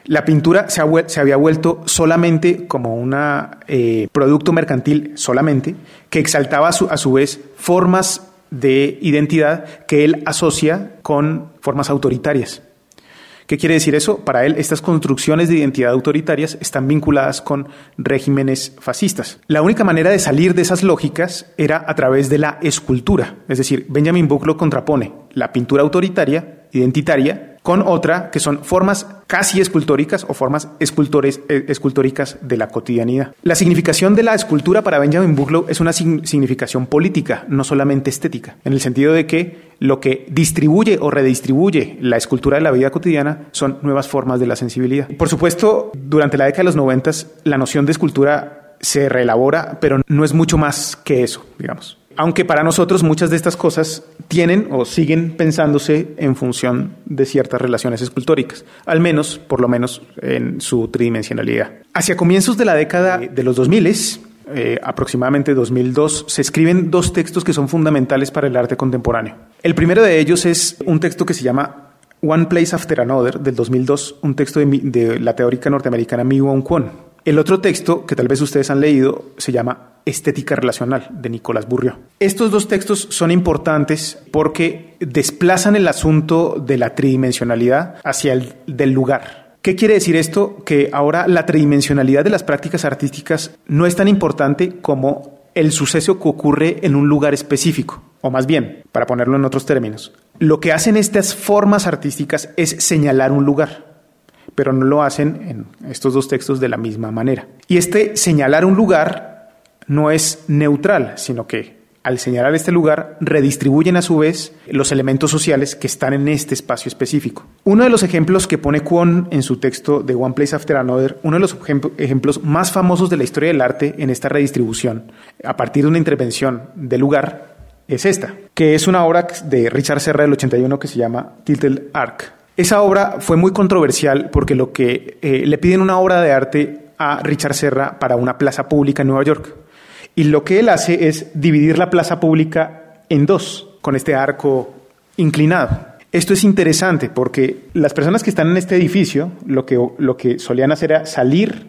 La pintura se, había vuelto solamente como un eh, producto mercantil solamente, que exaltaba a su, vez formas de identidad que él asocia con formas autoritarias. ¿Qué quiere decir eso? Para él, estas construcciones de identidad autoritarias están vinculadas con regímenes fascistas. La única manera de salir de esas lógicas era a través de la escultura. Es decir, Benjamin Buck lo contrapone la pintura autoritaria, identitaria, con otra que son formas casi escultóricas o formas escultores, eh, escultóricas de la cotidianidad. La significación de la escultura para Benjamin Burlow es una significación política, no solamente estética, en el sentido de que lo que distribuye o redistribuye la escultura de la vida cotidiana son nuevas formas de la sensibilidad. Por supuesto, durante la década de los noventas, la noción de escultura se reelabora, pero no es mucho más que eso, digamos. Aunque para nosotros muchas de estas cosas tienen o siguen pensándose en función de ciertas relaciones escultóricas, al menos, por lo menos, en su tridimensionalidad. Hacia comienzos de la década de los 2000, eh, aproximadamente 2002, se escriben dos textos que son fundamentales para el arte contemporáneo. El primero de ellos es un texto que se llama One Place After Another del 2002, un texto de, la teórica norteamericana Mi Wong Kwon. El otro texto, que tal vez ustedes han leído, se llama Estética Relacional de Nicolás Burrió. Estos dos textos son importantes porque desplazan el asunto de la tridimensionalidad hacia el del lugar. ¿Qué quiere decir esto? Que ahora la tridimensionalidad de las prácticas artísticas no es tan importante como el suceso que ocurre en un lugar específico, o más bien, para ponerlo en otros términos, lo que hacen estas formas artísticas es señalar un lugar pero no lo hacen en estos dos textos de la misma manera. Y este señalar un lugar no es neutral, sino que al señalar este lugar redistribuyen a su vez los elementos sociales que están en este espacio específico. Uno de los ejemplos que pone Kwon en su texto de One Place After Another, uno de los ejemplos más famosos de la historia del arte en esta redistribución, a partir de una intervención del lugar, es esta, que es una obra de Richard Serra del 81 que se llama Tilted Arc. Esa obra fue muy controversial porque lo que eh, le piden una obra de arte a Richard Serra para una plaza pública en Nueva York. Y lo que él hace es dividir la plaza pública en dos, con este arco inclinado. Esto es interesante porque las personas que están en este edificio lo que, lo que solían hacer era salir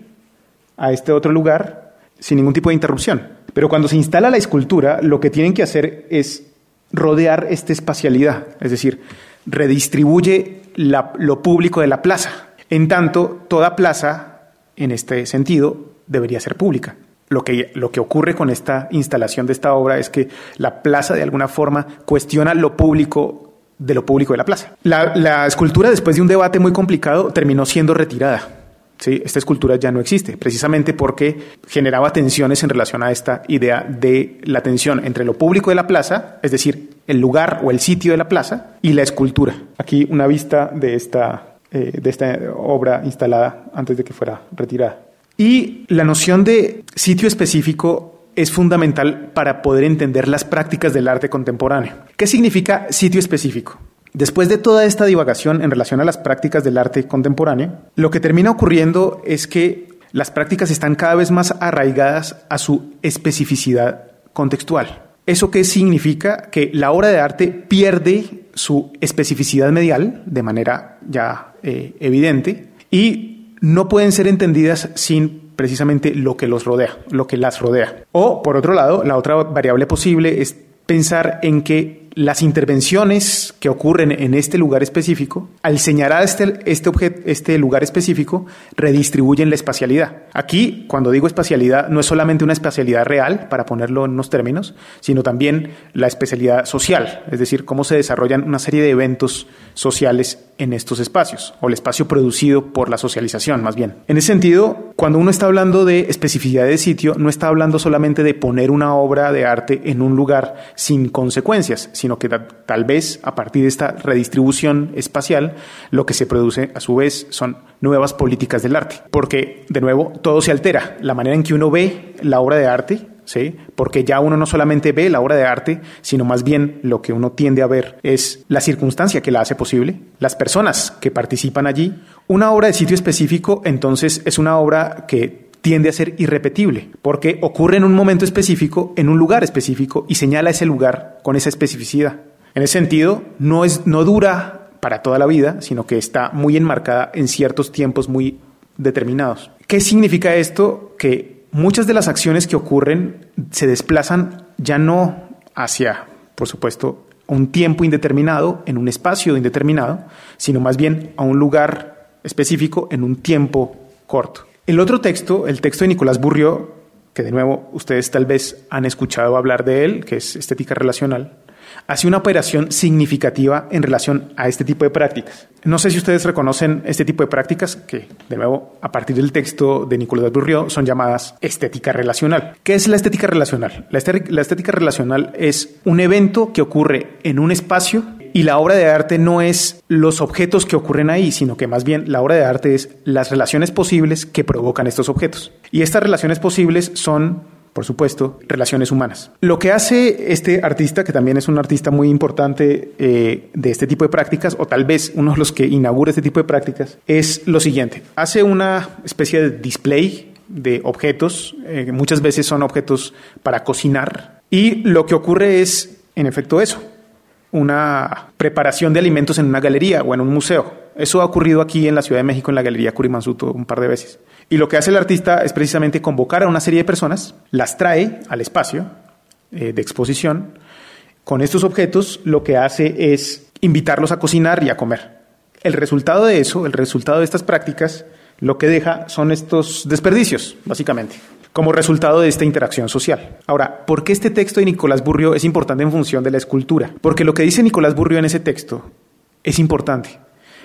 a este otro lugar sin ningún tipo de interrupción. Pero cuando se instala la escultura, lo que tienen que hacer es rodear esta espacialidad, es decir, redistribuye lo público de la plaza. En tanto, toda plaza, en este sentido, debería ser pública lo que, lo que ocurre con esta instalación de esta obra es que la plaza de alguna forma cuestiona lo público de lo público de la plaza. La, escultura, después de un debate muy complicado, terminó siendo retirada. ¿Sí? Esta escultura ya no existe, precisamente porque generaba tensiones en relación a esta idea de la tensión entre lo público de la plaza, es decir, el lugar o el sitio de la plaza, y la escultura. Aquí una vista de esta, eh, de esta obra instalada antes de que fuera retirada. Y la noción de sitio específico es fundamental para poder entender las prácticas del arte contemporáneo. ¿Qué significa sitio específico? Después de toda esta divagación en relación a las prácticas del arte contemporáneo, lo que termina ocurriendo es que las prácticas están cada vez más arraigadas a su especificidad contextual. ¿Eso qué significa? Que la obra de arte pierde su especificidad medial de manera ya eh, evidente y no pueden ser entendidas sin precisamente lo que los rodea, lo que las rodea. O, por otro lado, la otra variable posible es pensar en que las intervenciones que ocurren en este lugar específico, al señalar este, este, este lugar específico, redistribuyen la espacialidad. Aquí, cuando digo espacialidad, no es solamente una espacialidad real, para ponerlo en unos términos, sino también la especialidad social, es decir, cómo se desarrollan una serie de eventos sociales en estos espacios, o el espacio producido por la socialización, más bien. En ese sentido, cuando uno está hablando de especificidad de sitio, no está hablando solamente de poner una obra de arte en un lugar sin consecuencias, sino que tal vez a partir de esta redistribución espacial, lo que se produce a su vez son nuevas políticas del arte. Porque, de nuevo, todo se altera. La manera en que uno ve la obra de arte, ¿sí? Porque ya uno no solamente ve la obra de arte, sino más bien lo que uno tiende a ver es la circunstancia que la hace posible, las personas que participan allí. Una obra de sitio específico, entonces, es una obra que tiende a ser irrepetible, porque ocurre en un momento específico, en un lugar específico, y señala ese lugar con esa especificidad. En ese sentido, no, es, no dura para toda la vida, sino que está muy enmarcada en ciertos tiempos muy determinados. ¿Qué significa esto? Que muchas de las acciones que ocurren se desplazan ya no hacia, por supuesto, un tiempo indeterminado, en un espacio indeterminado, sino más bien a un lugar específico en un tiempo corto. El otro texto, el texto de Nicolás Burrió, que de nuevo ustedes tal vez han escuchado hablar de él, que es Estética Relacional, hace una operación significativa en relación a este tipo de prácticas. No sé si ustedes reconocen este tipo de prácticas que, de nuevo, a partir del texto de Nicolás Burrió, son llamadas estética relacional. ¿Qué es la estética relacional? La, estética relacional es un evento que ocurre en un espacio y la obra de arte no es los objetos que ocurren ahí, sino que más bien la obra de arte es las relaciones posibles que provocan estos objetos. Y estas relaciones posibles son por supuesto, relaciones humanas. Lo que hace este artista, que también es un artista muy importante eh, de este tipo de prácticas, o tal vez uno de los que inaugura este tipo de prácticas, es lo siguiente. Hace una especie de display de objetos, eh, muchas veces son objetos para cocinar, y lo que ocurre es, en efecto, eso, una preparación de alimentos en una galería o en un museo. Eso ha ocurrido aquí en la Ciudad de México, en la Galería Curimansuto, un par de veces. Y lo que hace el artista es precisamente convocar a una serie de personas, las trae al espacio eh, de exposición. Con estos objetos lo que hace es invitarlos a cocinar y a comer. El resultado de eso, el resultado de estas prácticas, lo que deja son estos desperdicios, básicamente, como resultado de esta interacción social. Ahora, ¿por qué este texto de Nicolás Burrio es importante en función de la escultura? Porque lo que dice Nicolás Burrio en ese texto es importante.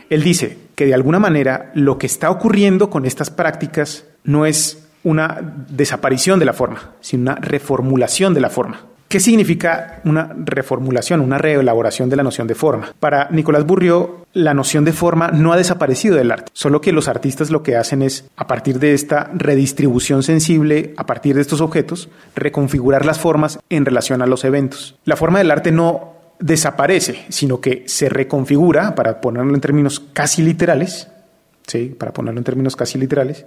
Él dice que de alguna manera lo que está ocurriendo con estas prácticas no es una desaparición de la forma, sino una reformulación de la forma. ¿Qué significa una reformulación, una reelaboración de la noción de forma? Para Nicolás Burrió, la noción de forma no ha desaparecido del arte, solo que los artistas lo que hacen es, a partir de esta redistribución sensible, a partir de estos objetos, reconfigurar las formas en relación a los eventos. La forma del arte no desaparece, sino que se reconfigura, para ponerlo en términos casi literales, ¿sí? para ponerlo en términos casi literales,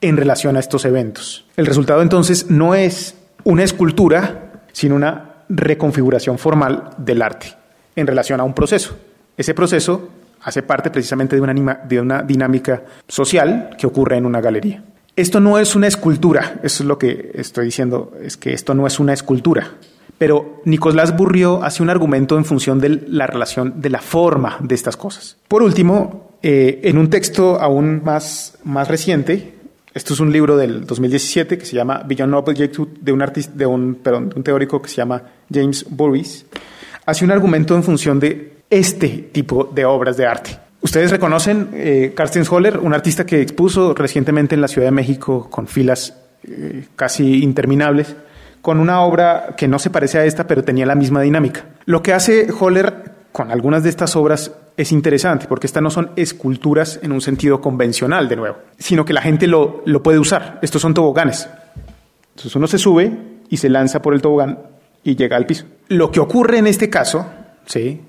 en relación a estos eventos. El resultado entonces no es una escultura, sino una reconfiguración formal del arte en relación a un proceso. Ese proceso hace parte precisamente de una, dinámica social que ocurre en una galería. Esto no es una escultura, eso es lo que estoy diciendo, es que esto no es una escultura, pero Nicolás Burrió hace un argumento en función de la relación de la forma de estas cosas. Por último, eh, en un texto aún más, más reciente, esto es un libro del 2017 que se llama Beyond Object de un, artista, de un, perdón, de un teórico que se llama James Burris, hace un argumento en función de este tipo de obras de arte. Ustedes reconocen eh, Carsten Holler, un artista que expuso recientemente en la Ciudad de México con filas eh, casi interminables con una obra que no se parece a esta, pero tenía la misma dinámica. Lo que hace Holler con algunas de estas obras es interesante, porque estas no son esculturas en un sentido convencional, de nuevo, sino que la gente lo, lo puede usar. Estos son toboganes. Entonces uno se sube y se lanza por el tobogán y llega al piso. Lo que ocurre en este caso, sí,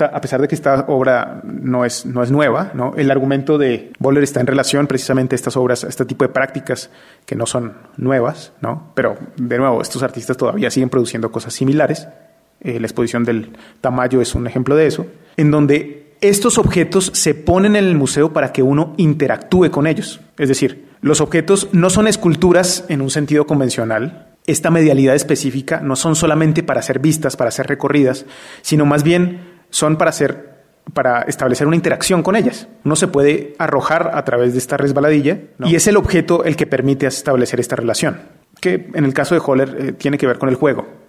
a pesar de que esta obra no es, no es nueva, ¿no? el argumento de Boller está en relación precisamente a estas obras, a este tipo de prácticas que no son nuevas, ¿no? pero de nuevo, estos artistas todavía siguen produciendo cosas similares. Eh, la exposición del Tamayo es un ejemplo de eso, en donde estos objetos se ponen en el museo para que uno interactúe con ellos. Es decir, los objetos no son esculturas en un sentido convencional, esta medialidad específica no son solamente para ser vistas, para ser recorridas, sino más bien son para para establecer una interacción con ellas. Uno se puede arrojar a través de esta resbaladilla y es el objeto el que permite establecer esta relación, que en el caso de Holler eh, tiene que ver con el juego.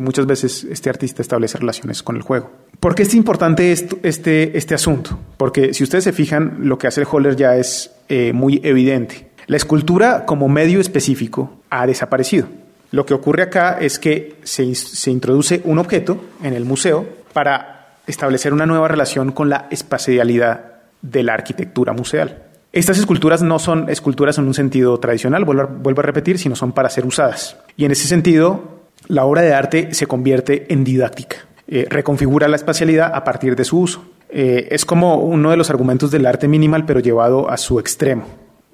Muchas veces este artista establece relaciones con el juego. ¿Por qué es importante este, este asunto? Porque si ustedes se fijan, lo que hace el Holler ya es eh, muy evidente. La escultura como medio específico ha desaparecido. Lo que ocurre acá es que se, se introduce un objeto en el museo para establecer una nueva relación con la espacialidad de la arquitectura museal. Estas esculturas no son esculturas en un sentido tradicional, vuelvo a, repetir, sino son para ser usadas. Y en ese sentido, la obra de arte se convierte en didáctica. Eh, reconfigura la espacialidad a partir de su uso. Eh, es como uno de los argumentos del arte minimal, pero llevado a su extremo.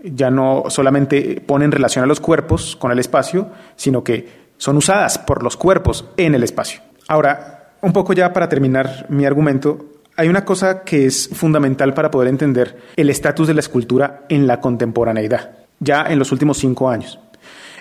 Ya no solamente pone en relación a los cuerpos con el espacio, sino que son usadas por los cuerpos en el espacio. Ahora, un poco ya para terminar mi argumento, hay una cosa que es fundamental para poder entender el estatus de la escultura en la contemporaneidad, ya en los últimos cinco años.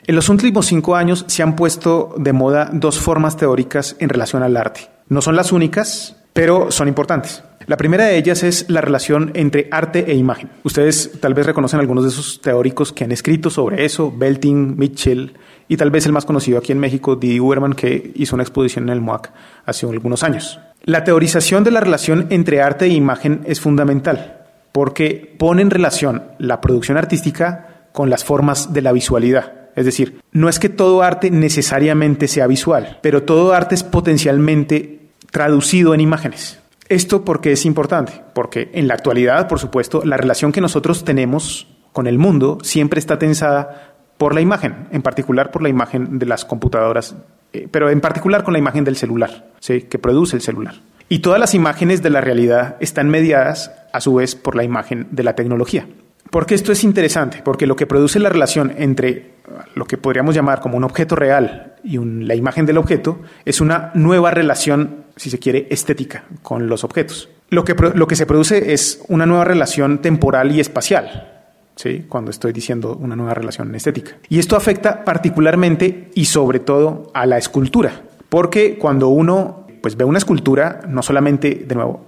En los últimos cinco años se han puesto de moda dos formas teóricas en relación al arte. No son las únicas, pero son importantes. La primera de ellas es la relación entre arte e imagen. Ustedes tal vez reconocen algunos de esos teóricos que han escrito sobre eso, Belting, Mitchell y tal vez el más conocido aquí en México, Didi Uberman, que hizo una exposición en el MOAC hace algunos años. La teorización de la relación entre arte e imagen es fundamental porque pone en relación la producción artística con las formas de la visualidad. Es decir, no es que todo arte necesariamente sea visual, pero todo arte es potencialmente traducido en imágenes. Esto porque es importante, porque en la actualidad, por supuesto, la relación que nosotros tenemos con el mundo siempre está tensada por la imagen, en particular por la imagen de las computadoras, eh, pero en particular con la imagen del celular, ¿sí? que produce el celular. Y todas las imágenes de la realidad están mediadas, a su vez, por la imagen de la tecnología. Porque esto es interesante, porque lo que produce la relación entre lo que podríamos llamar como un objeto real y la imagen del objeto es una nueva relación, si se quiere, estética con los objetos. Lo que, lo que se produce es una nueva relación temporal y espacial, ¿sí? cuando estoy diciendo una nueva relación estética. Y esto afecta particularmente y sobre todo a la escultura, porque cuando uno pues, ve una escultura, no solamente, de nuevo,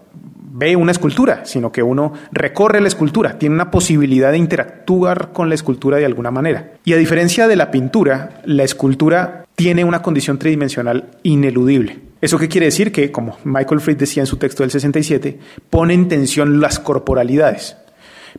ve una escultura, sino que uno recorre la escultura, tiene una posibilidad de interactuar con la escultura de alguna manera. Y a diferencia de la pintura, la escultura tiene una condición tridimensional ineludible. ¿Eso qué quiere decir? Que, como Michael Fried decía en su texto del 67, pone en tensión las corporalidades.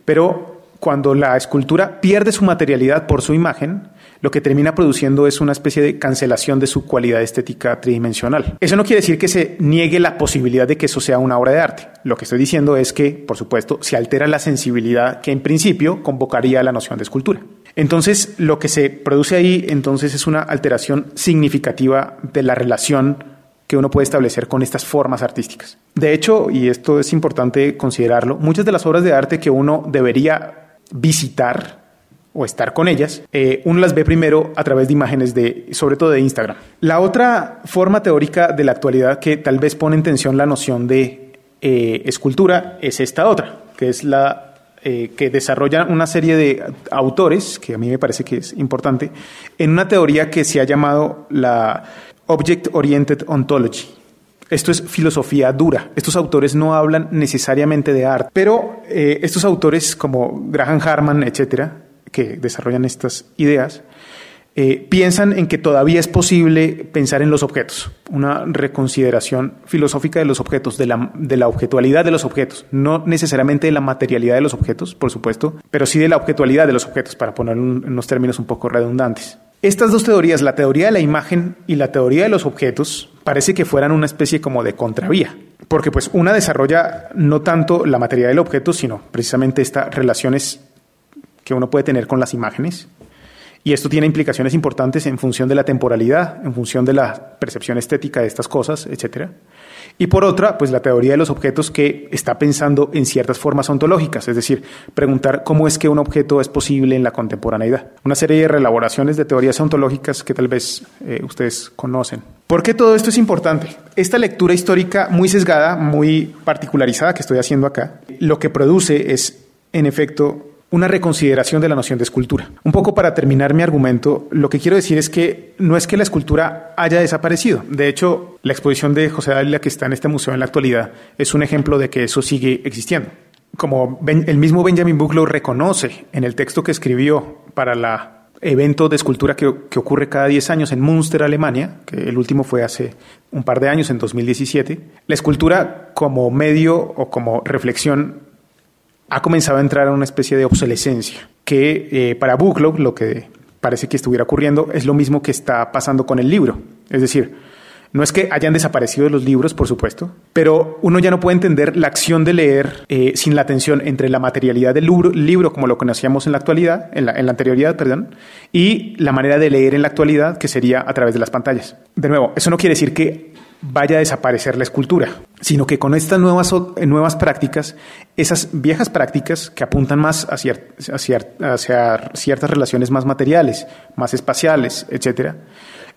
Pero cuando la escultura pierde su materialidad por su imagen, lo que termina produciendo es una especie de cancelación de su cualidad estética tridimensional. Eso no quiere decir que se niegue la posibilidad de que eso sea una obra de arte. Lo que estoy diciendo es que, por supuesto, se altera la sensibilidad que en principio convocaría la noción de escultura. Entonces, lo que se produce ahí entonces es una alteración significativa de la relación que uno puede establecer con estas formas artísticas. De hecho, y esto es importante considerarlo, muchas de las obras de arte que uno debería visitar o estar con ellas, eh, uno las ve primero a través de imágenes de, sobre todo de Instagram. La otra forma teórica de la actualidad que tal vez pone en tensión la noción de eh, escultura es esta otra, que es la eh, que desarrolla una serie de autores, que a mí me parece que es importante, en una teoría que se ha llamado la Object Oriented Ontology. Esto es filosofía dura. Estos autores no hablan necesariamente de arte, pero estos autores como Graham Harman, etcétera, que desarrollan estas ideas, eh, piensan en que todavía es posible pensar en los objetos, una reconsideración filosófica de los objetos, de la, de la objetualidad de los objetos, no necesariamente de la materialidad de los objetos, por supuesto, pero sí de la objetualidad de los objetos, para ponerlo en unos términos un poco redundantes. Estas dos teorías, la teoría de la imagen y la teoría de los objetos, parece que fueran una especie como de contravía, porque pues una desarrolla no tanto la materia del objeto, sino precisamente estas relaciones que uno puede tener con las imágenes. Y esto tiene implicaciones importantes en función de la temporalidad, en función de la percepción estética de estas cosas, etc. Y por otra, pues la teoría de los objetos que está pensando en ciertas formas ontológicas, es decir, preguntar cómo es que un objeto es posible en la contemporaneidad. Una serie de relaboraciones de teorías ontológicas que tal vez eh, ustedes conocen. ¿Por qué todo esto es importante? Esta lectura histórica muy sesgada, muy particularizada que estoy haciendo acá, lo que produce es, en efecto, una reconsideración de la noción de escultura. Un poco para terminar mi argumento, lo que quiero decir es que no es que la escultura haya desaparecido. De hecho, la exposición de José Dávila que está en este museo en la actualidad es un ejemplo de que eso sigue existiendo. Como el mismo Benjamin Buchlow reconoce en el texto que escribió para el evento de escultura que, que, ocurre cada 10 años en Münster, Alemania, que el último fue hace un par de años, en 2017, la escultura como medio o como reflexión ha comenzado a entrar a una especie de obsolescencia, que eh, para Buchlow lo que parece que estuviera ocurriendo es lo mismo que está pasando con el libro. Es decir, no es que hayan desaparecido los libros, por supuesto, pero uno ya no puede entender la acción de leer eh, sin la tensión entre la materialidad del libro, libro como lo conocíamos en la actualidad, en la, en la anterioridad, perdón, y la manera de leer en la actualidad, que sería a través de las pantallas. De nuevo, eso no quiere decir que vaya a desaparecer la escultura, sino que con estas nuevas, nuevas prácticas, esas viejas prácticas que apuntan más hacia, hacia, ciertas relaciones más materiales, más espaciales, etc.,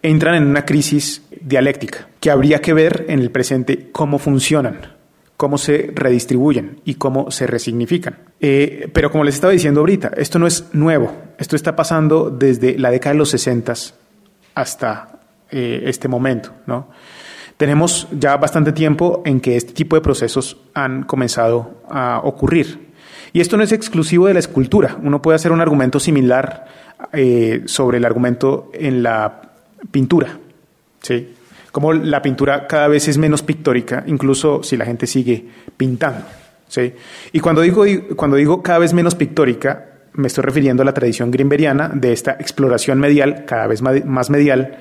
entran en una crisis dialéctica que habría que ver en el presente cómo funcionan, cómo se redistribuyen y cómo se resignifican. Eh, pero como les estaba diciendo ahorita, esto no es nuevo, esto está pasando desde la década de los 60 hasta eh, este momento, ¿no? Tenemos ya bastante tiempo en que este tipo de procesos han comenzado a ocurrir. Y esto no es exclusivo de la escultura. Uno puede hacer un argumento similar eh, sobre el argumento en la pintura. ¿sí? Como la pintura cada vez es menos pictórica, incluso si la gente sigue pintando. ¿sí? Y cuando digo, cuando digo cada vez menos pictórica, me estoy refiriendo a la tradición grimberiana de esta exploración medial, cada vez más medial,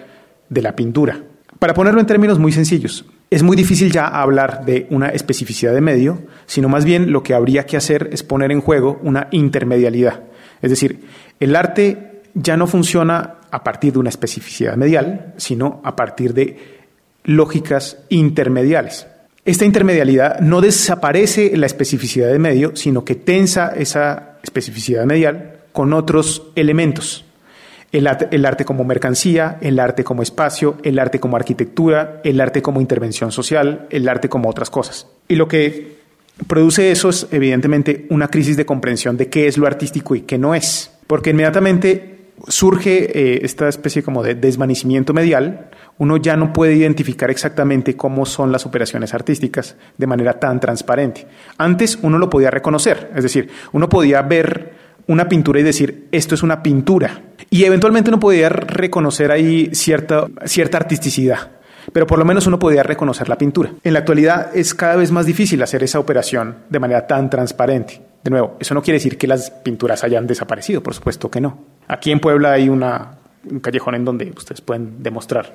de la pintura. Para ponerlo en términos muy sencillos, es muy difícil ya hablar de una especificidad de medio, sino más bien lo que habría que hacer es poner en juego una intermedialidad. Es decir, el arte ya no funciona a partir de una especificidad medial, sino a partir de lógicas intermediales. Esta intermedialidad no desaparece la especificidad de medio, sino que tensa esa especificidad medial con otros elementos. El arte, como mercancía, el arte como espacio, el arte como arquitectura, el arte como intervención social, el arte como otras cosas. Y lo que produce eso es evidentemente una crisis de comprensión de qué es lo artístico y qué no es. Porque inmediatamente surge eh, esta especie como de desvanecimiento medial, uno ya no puede identificar exactamente cómo son las operaciones artísticas de manera tan transparente. Antes uno lo podía reconocer, es decir, uno podía ver una pintura y decir, esto es una pintura. Y eventualmente uno podía reconocer ahí cierta, cierta artisticidad, pero por lo menos uno podía reconocer la pintura. En la actualidad es cada vez más difícil hacer esa operación de manera tan transparente. De nuevo, eso no quiere decir que las pinturas hayan desaparecido, por supuesto que no. Aquí en Puebla hay una, un callejón en donde ustedes pueden demostrar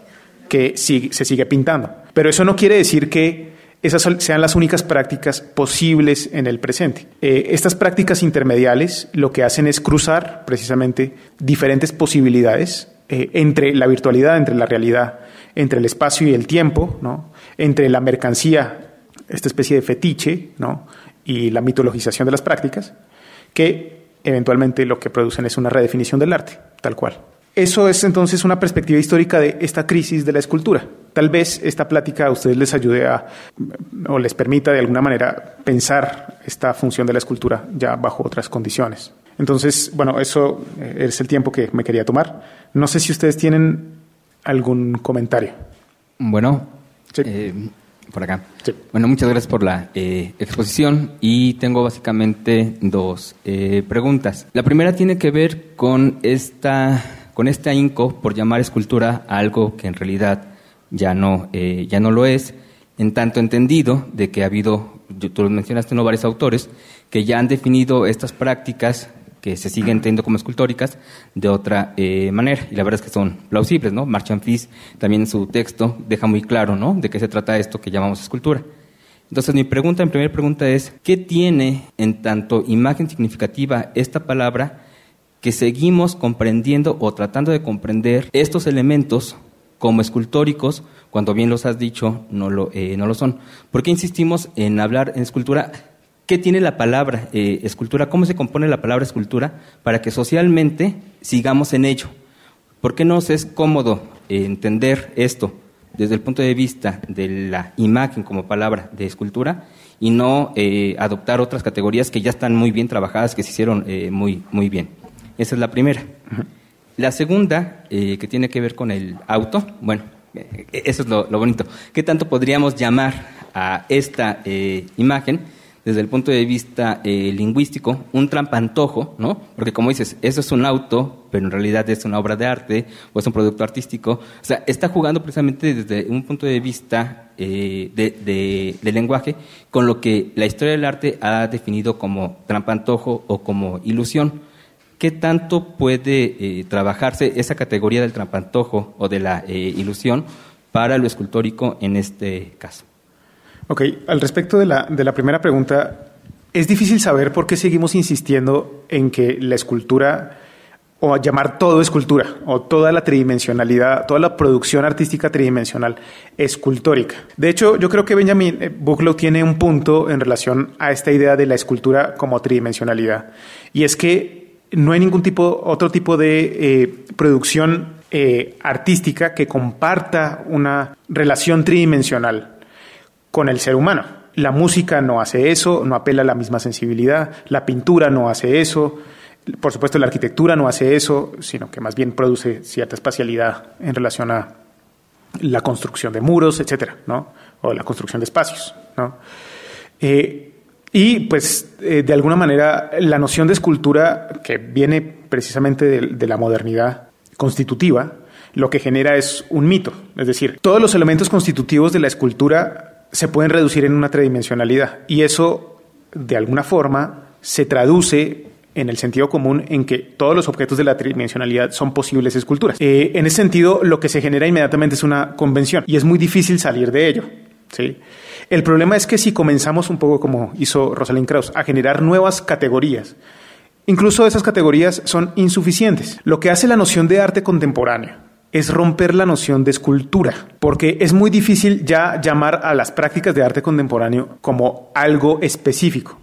que se sigue pintando. Pero eso no quiere decir que esas sean las únicas prácticas posibles en el presente. Eh, estas prácticas intermediales lo que hacen es cruzar precisamente diferentes posibilidades eh, entre la virtualidad, entre la realidad, entre el espacio y el tiempo, ¿no? entre la mercancía, esta especie de fetiche, ¿no? y la mitologización de las prácticas, que eventualmente lo que producen es una redefinición del arte, tal cual. Eso es entonces una perspectiva histórica de esta crisis de la escultura. Tal vez esta plática a ustedes les ayude a, o les permita de alguna manera pensar esta función de la escultura ya bajo otras condiciones. Entonces, bueno, eso es el tiempo que me quería tomar. No sé si ustedes tienen algún comentario. Bueno, eh, por acá. Bueno, muchas gracias por la eh, exposición y tengo básicamente dos eh, preguntas. La primera tiene que ver con esta, con este ahínco por llamar escultura algo que en realidad ya no, eh, ya no lo es, en tanto entendido de que ha habido, tú lo mencionaste, ¿no? varios autores que ya han definido estas prácticas que se siguen teniendo como escultóricas de otra eh, manera. Y la verdad es que son plausibles, ¿no? Marchand Fils también en su texto deja muy claro, ¿no? De qué se trata esto que llamamos escultura. Entonces mi pregunta, mi primera pregunta es, ¿qué tiene en tanto imagen significativa esta palabra que seguimos comprendiendo o tratando de comprender estos elementos como escultóricos, cuando bien los has dicho, no lo, eh, no lo son? ¿Por qué insistimos en hablar en escultura ¿Qué tiene la palabra eh, escultura? ¿Cómo se compone la palabra escultura para que socialmente sigamos en ello? ¿Por qué nos es cómodo eh, entender esto desde el punto de vista de la imagen como palabra de escultura y no eh, adoptar otras categorías que ya están muy bien trabajadas, que se hicieron muy, muy bien? Esa es la primera. La segunda, que tiene que ver con el auto, bueno, eso es lo, lo, bonito. ¿Qué tanto podríamos llamar a esta imagen? desde el punto de vista eh, lingüístico, un trampantojo, ¿no? Porque como dices, eso es un auto, pero en realidad es una obra de arte o es un producto artístico. O sea, está jugando precisamente desde un punto de vista eh, de, lenguaje con lo que la historia del arte ha definido como trampantojo o como ilusión. ¿Qué tanto puede eh, trabajarse esa categoría del trampantojo o de la ilusión para lo escultórico en este caso? Ok, al respecto de la, de la primera pregunta, es difícil saber por qué seguimos insistiendo en que la escultura, o llamar todo escultura, o toda la tridimensionalidad, toda la producción artística tridimensional, escultórica. De hecho, yo creo que Benjamin eh, Buchlow tiene un punto en relación a esta idea de la escultura como tridimensionalidad, y es que no hay ningún tipo, otro tipo de eh, producción eh, artística que comparta una relación tridimensional con el ser humano. La música no hace eso, no apela a la misma sensibilidad, la pintura no hace eso, por supuesto la arquitectura no hace eso, sino que más bien produce cierta espacialidad en relación a, la construcción de muros, etcétera, ¿no? O la construcción de espacios, ¿no? Eh, y pues eh, de alguna manera la noción de escultura que viene precisamente de, la modernidad constitutiva, lo que genera es un mito. Es decir, todos los elementos constitutivos de la escultura se pueden reducir en una tridimensionalidad y eso de alguna forma se traduce en el sentido común en que todos los objetos de la tridimensionalidad son posibles esculturas. Eh, en ese sentido, lo que se genera inmediatamente es una convención y es muy difícil salir de ello. ¿sí? El problema es que si comenzamos un poco como hizo Rosalind Krauss, a generar nuevas categorías, incluso esas categorías son insuficientes. Lo que hace la noción de arte contemporáneo es romper la noción de escultura, porque es muy difícil ya llamar a las prácticas de arte contemporáneo como algo específico.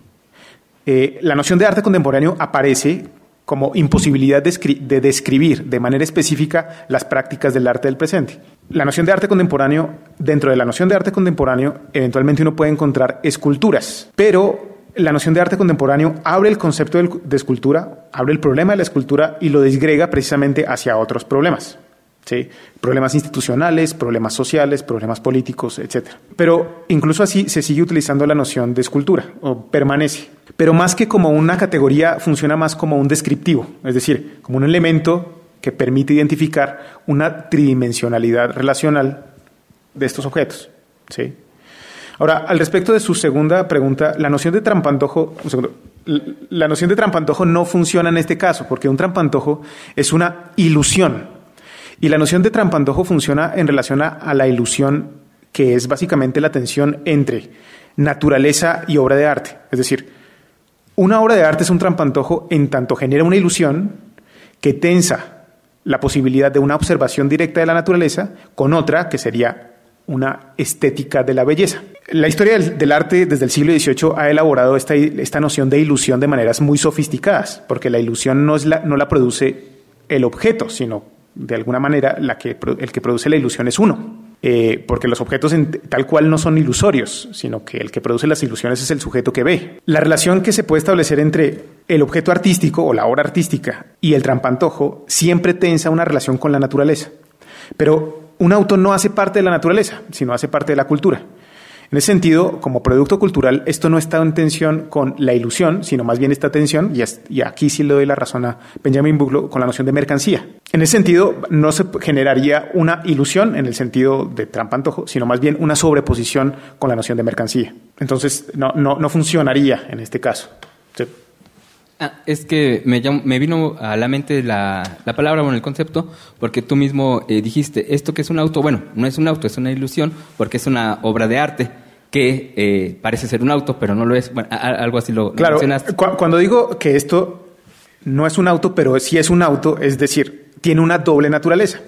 Eh, la noción de arte contemporáneo aparece como imposibilidad de, describir de manera específica las prácticas del arte del presente. La noción de arte contemporáneo, dentro de la noción de arte contemporáneo, eventualmente uno puede encontrar esculturas, pero la noción de arte contemporáneo abre el concepto de escultura, abre el problema de la escultura y lo disgrega precisamente hacia otros problemas. Problemas institucionales, problemas sociales, problemas políticos, etc. Pero incluso así se sigue utilizando la noción de escultura, o permanece. Pero más que como una categoría, funciona más como un descriptivo, es decir, como un elemento que permite identificar una tridimensionalidad relacional de estos objetos. ¿sí? Ahora, al respecto de su segunda pregunta, la noción de trampantojo, la noción de trampantojo no funciona en este caso, porque un trampantojo es una ilusión y la noción de trampantojo funciona en relación a, la ilusión que es básicamente la tensión entre naturaleza y obra de arte. Es decir, una obra de arte es un trampantojo en tanto genera una ilusión que tensa la posibilidad de una observación directa de la naturaleza con otra que sería una estética de la belleza. La historia del, arte desde el siglo XVIII ha elaborado esta, esta, noción de ilusión de maneras muy sofisticadas, porque la ilusión no, es la, no la produce el objeto, sino de alguna manera la que, el que produce la ilusión es uno. Eh, porque los objetos tal cual no son ilusorios, sino que el que produce las ilusiones es el sujeto que ve. La relación que se puede establecer entre el objeto artístico o la obra artística y el trampantojo siempre tensa una relación con la naturaleza. Pero un auto no hace parte de la naturaleza, sino hace parte de la cultura. En ese sentido, como producto cultural, esto no está en tensión con la ilusión, sino más bien está tensión, y, aquí sí le doy la razón a Benjamin Buglo, con la noción de mercancía. En ese sentido, no se generaría una ilusión en el sentido de trampantojo, sino más bien una sobreposición con la noción de mercancía. Entonces, no, no, funcionaría en este caso. Ah, es que me, me, vino a la mente la, la palabra, bueno, el concepto, porque tú mismo eh, dijiste, esto que es un auto, bueno, no es un auto, es una ilusión, porque es una obra de arte que eh, parece ser un auto, pero no lo es. Bueno, algo así lo, claro, cuando digo que esto no es un auto, pero sí es un auto, es decir, tiene una doble naturaleza.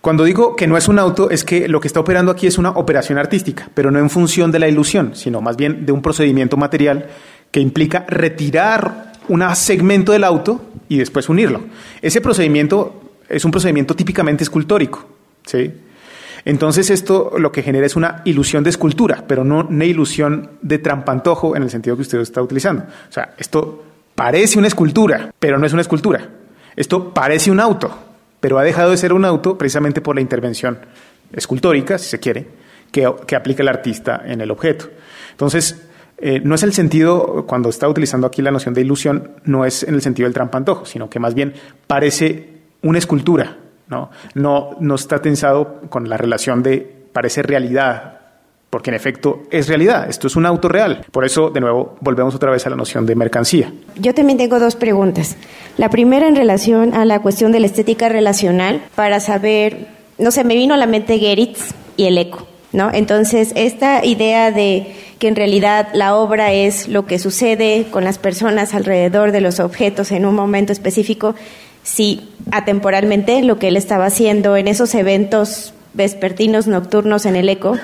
Cuando digo que no es un auto, es que lo que está operando aquí es una operación artística, pero no en función de la ilusión, sino más bien de un procedimiento material que implica retirar un segmento del auto y después unirlo. Ese procedimiento es un procedimiento típicamente escultórico. ¿sí? Entonces esto lo que genera es una ilusión de escultura, pero no una ilusión de trampantojo en el sentido que usted está utilizando. O sea, esto parece una escultura, pero no es una escultura. Esto parece un auto, pero ha dejado de ser un auto precisamente por la intervención escultórica, si se quiere, que, que aplica el artista en el objeto. Entonces, eh, no es el sentido, cuando está utilizando aquí la noción de ilusión, no es en el sentido del trampantojo, sino que más bien parece una escultura, ¿no? No, no está tensado con la relación de parece realidad, porque en efecto es realidad, esto es un auto real. Por eso, de nuevo, volvemos otra vez a la noción de mercancía. Yo también tengo dos preguntas. La primera en relación a la cuestión de la estética relacional, para saber, no sé, me vino a la mente Geritz y el eco, ¿no? Entonces, esta idea de que en realidad la obra es lo que sucede con las personas alrededor de los objetos en un momento específico, si atemporalmente lo que él estaba haciendo en esos eventos vespertinos nocturnos en el eco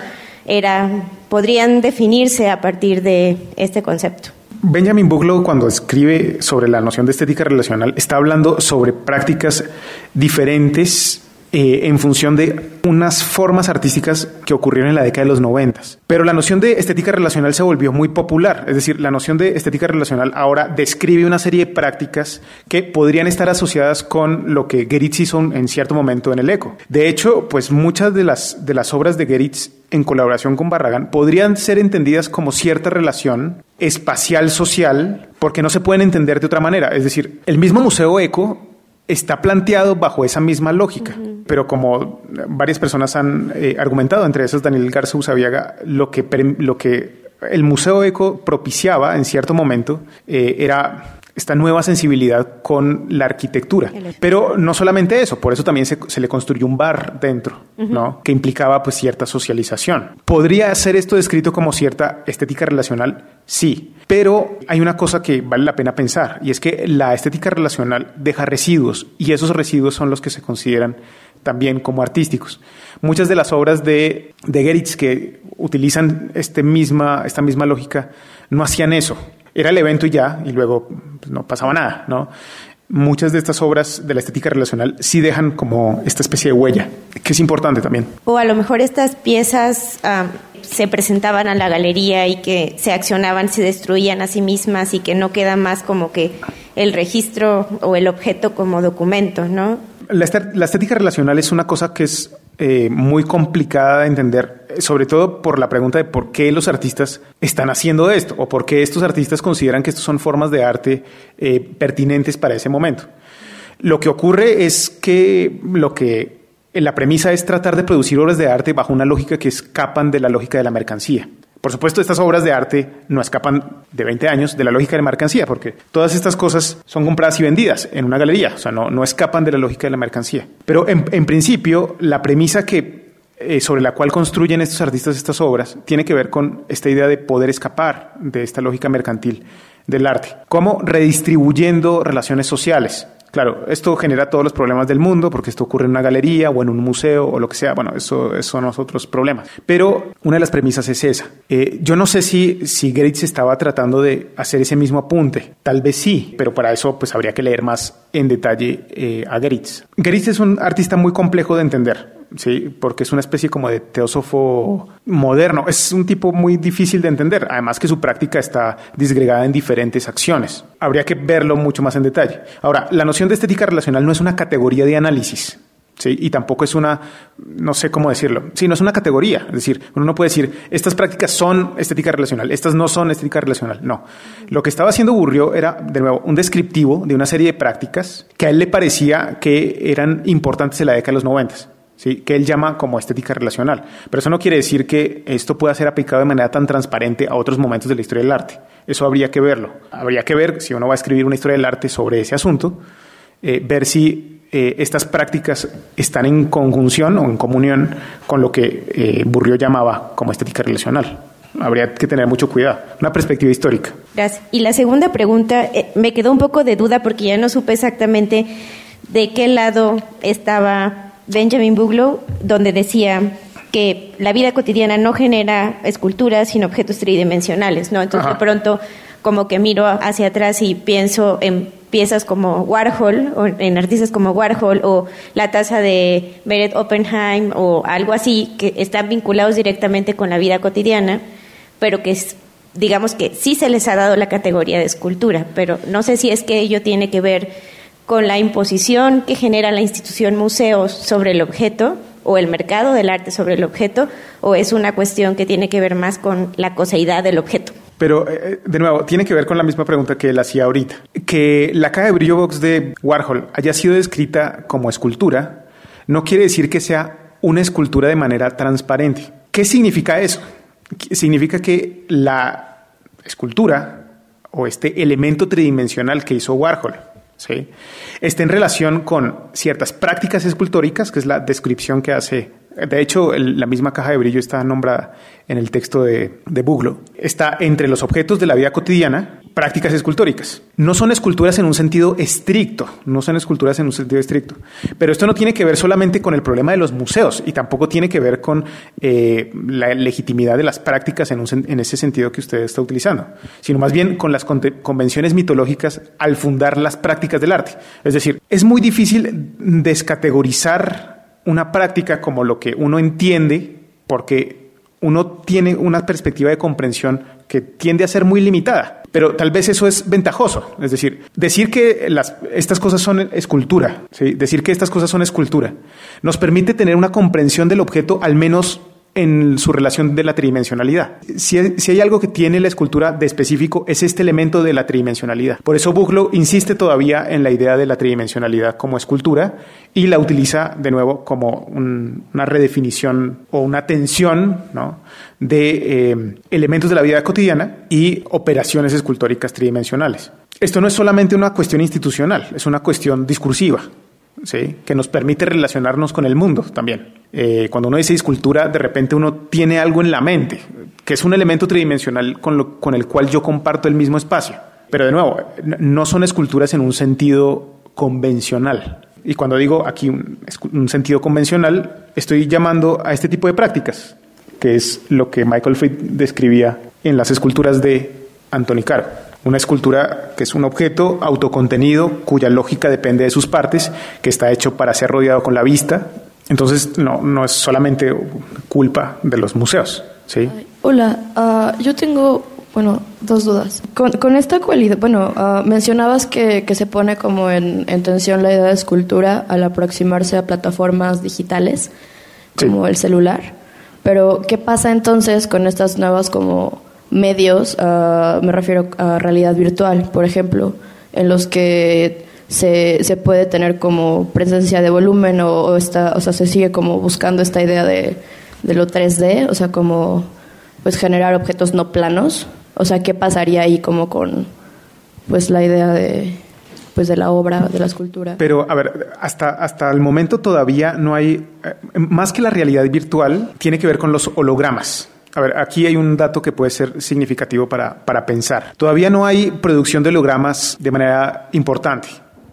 era podrían definirse a partir de este concepto. Benjamin Buglow cuando escribe sobre la noción de estética relacional está hablando sobre prácticas diferentes eh, en función de unas formas artísticas que ocurrieron en la década de los noventas. Pero la noción de estética relacional se volvió muy popular, es decir, la noción de estética relacional ahora describe una serie de prácticas que podrían estar asociadas con lo que Geritz hizo en cierto momento en el eco. De hecho, pues muchas de las, de las obras de Geritz en colaboración con Barragán podrían ser entendidas como cierta relación espacial social porque no se pueden entender de otra manera. Es decir, el mismo Museo Eco está planteado bajo esa misma lógica. Pero como varias personas han eh, argumentado, entre esas Daniel Garza Usabiaga, lo que, lo que el Museo Eco propiciaba en cierto momento eh, era esta nueva sensibilidad con la arquitectura. Pero no solamente eso, por eso también se, le construyó un bar dentro, ¿no? Que implicaba pues cierta socialización. ¿Podría ser esto descrito como cierta estética relacional? Sí, pero hay una cosa que vale la pena pensar y es que la estética relacional deja residuos y esos residuos son los que se consideran también como artísticos. Muchas de las obras de, de Geritz que utilizan este misma, esta misma lógica no hacían eso era el evento y ya, y luego pues, no pasaba nada, ¿no? Muchas de estas obras de la estética relacional sí dejan como esta especie de huella, que es importante también. O a lo mejor estas piezas se presentaban a la galería y que se accionaban, se destruían a sí mismas y que no queda más como que el registro o el objeto como documento, ¿no? La, estética relacional es una cosa que es eh, muy complicada de entender, sobre todo por la pregunta de por qué los artistas están haciendo esto o por qué estos artistas consideran que estos son formas de arte eh, pertinentes para ese momento. Lo que ocurre es que lo que la premisa es tratar de producir obras de arte bajo una lógica que escapan de la lógica de la mercancía. Por supuesto, estas obras de arte no escapan de 20 años de la lógica de mercancía, porque todas estas cosas son compradas y vendidas en una galería, o sea, no, no escapan de la lógica de la mercancía. Pero en, principio, la premisa que, eh, sobre la cual construyen estos artistas estas obras tiene que ver con esta idea de poder escapar de esta lógica mercantil del arte, como redistribuyendo relaciones sociales. Claro, esto genera todos los problemas del mundo porque esto ocurre en una galería o en un museo o lo que sea. Bueno, eso, son otros problemas. Pero una de las premisas es esa. Eh, yo no sé si, si Geritz estaba tratando de hacer ese mismo apunte. Tal vez sí, pero para eso pues habría que leer más en detalle eh, a Geritz. Geritz es un artista muy complejo de entender. ¿Sí? porque es una especie como de teósofo moderno. Es un tipo muy difícil de entender, además que su práctica está disgregada en diferentes acciones. Habría que verlo mucho más en detalle. Ahora, la noción de estética relacional no es una categoría de análisis. ¿Sí? Y tampoco es una, no sé cómo decirlo, sí, no es una categoría. Es decir, uno no puede decir, estas prácticas son estética relacional, estas no son estética relacional. No. Lo que estaba haciendo Burrio era, de nuevo, un descriptivo de una serie de prácticas que a él le parecía que eran importantes en la década de los noventas. ¿Sí? que él llama como estética relacional. Pero eso no quiere decir que esto pueda ser aplicado de manera tan transparente a otros momentos de la historia del arte. Eso habría que verlo. Habría que ver, si uno va a escribir una historia del arte sobre ese asunto, eh, ver si eh, estas prácticas están en conjunción o en comunión con lo que eh, Burrió llamaba como estética relacional. Habría que tener mucho cuidado. Una perspectiva histórica. Gracias. Y la segunda pregunta, me quedó un poco de duda porque ya no supe exactamente de qué lado estaba Benjamin Buglow, donde decía que la vida cotidiana no genera esculturas, sino objetos tridimensionales, ¿no? Entonces, de pronto, como que miro hacia atrás y pienso en piezas como Warhol, o en artistas como Warhol, o la taza de Beret Oppenheim, o algo así, que están vinculados directamente con la vida cotidiana, pero que digamos que sí se les ha dado la categoría de escultura, pero no sé si es que ello tiene que ver con la imposición que genera la institución museos sobre el objeto o el mercado del arte sobre el objeto o es una cuestión que tiene que ver más con la coseidad del objeto. Pero, eh, de nuevo, tiene que ver con la misma pregunta que él hacía ahorita. Que la caja de brillo box de Warhol haya sido descrita como escultura no quiere decir que sea una escultura de manera transparente. ¿Qué significa eso? Significa que la escultura o este elemento tridimensional que hizo Warhol ¿sí? Está en relación con ciertas prácticas escultóricas, que es la descripción que hace. De hecho, la misma caja de brillo está nombrada en el texto de, de Buglo. Está entre los objetos de la vida cotidiana prácticas escultóricas. No son esculturas en un sentido estricto, no son esculturas en un sentido estricto. Pero esto no tiene que ver solamente con el problema de los museos y tampoco tiene que ver con eh, la legitimidad de las prácticas en, en, ese sentido que usted está utilizando, sino más bien con las convenciones mitológicas al fundar las prácticas del arte. Es decir, es muy difícil descategorizar una práctica como lo que uno entiende, porque uno tiene una perspectiva de comprensión que tiende a ser muy limitada. Pero tal vez eso es ventajoso. Es decir, decir que las, estas cosas son escultura, ¿sí? decir que estas cosas son escultura, nos permite tener una comprensión del objeto al menos en su relación de la tridimensionalidad. Si, hay algo que tiene la escultura de específico es este elemento de la tridimensionalidad. Por eso Buchloh insiste todavía en la idea de la tridimensionalidad como escultura y la utiliza de nuevo como una redefinición o una tensión de eh, elementos de la vida cotidiana y operaciones escultóricas tridimensionales. Esto no es solamente una cuestión institucional, es una cuestión discursiva. ¿Sí? que nos permite relacionarnos con el mundo también. Eh, cuando uno dice escultura, de repente uno tiene algo en la mente, que es un elemento tridimensional con, lo, con el cual yo comparto el mismo espacio. Pero de nuevo, no son esculturas en un sentido convencional. Y cuando digo aquí un, un sentido convencional, estoy llamando a este tipo de prácticas, que es lo que Michael Fried describía en las esculturas de Antoni Caro. Una escultura que es un objeto autocontenido cuya lógica depende de sus partes, que está hecho para ser rodeado con la vista. Entonces, no, no es solamente culpa de los museos. ¿sí? Hola, ah, yo tengo, bueno, dos dudas. Con, esta cualidad, bueno, ah, mencionabas que, que, se pone como en, tensión la idea de escultura al aproximarse a plataformas digitales, como el celular. Pero, ¿qué pasa entonces con estas nuevas como medios, ah, me refiero a realidad virtual, por ejemplo, en los que se, se puede tener como presencia de volumen o, está, o sea, se sigue como buscando esta idea de, de lo 3D, o sea, como pues generar objetos no planos, o sea, ¿qué pasaría ahí como con pues la idea de pues de la obra, de la escultura. Pero a ver, hasta hasta el momento todavía no hay eh, más que la realidad virtual tiene que ver con los hologramas. A ver, aquí hay un dato que puede ser significativo para, para pensar. Todavía no hay producción de hologramas de manera importante.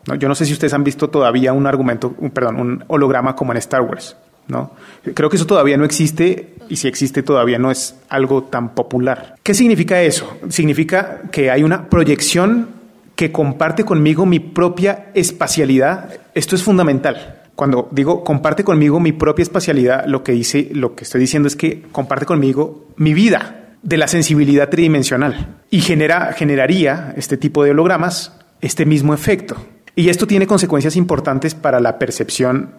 ¿no? Yo no sé si ustedes han visto todavía un argumento, un, perdón, un holograma como en Star Wars. ¿no? Creo que eso todavía no existe y si existe todavía no es algo tan popular. ¿Qué significa eso? Significa que hay una proyección que comparte conmigo mi propia espacialidad. Esto es fundamental cuando digo comparte conmigo mi propia espacialidad, lo que dice, lo que estoy diciendo es que comparte conmigo mi vida de la sensibilidad tridimensional y genera, generaría este tipo de hologramas este mismo efecto. Y esto tiene consecuencias importantes para la percepción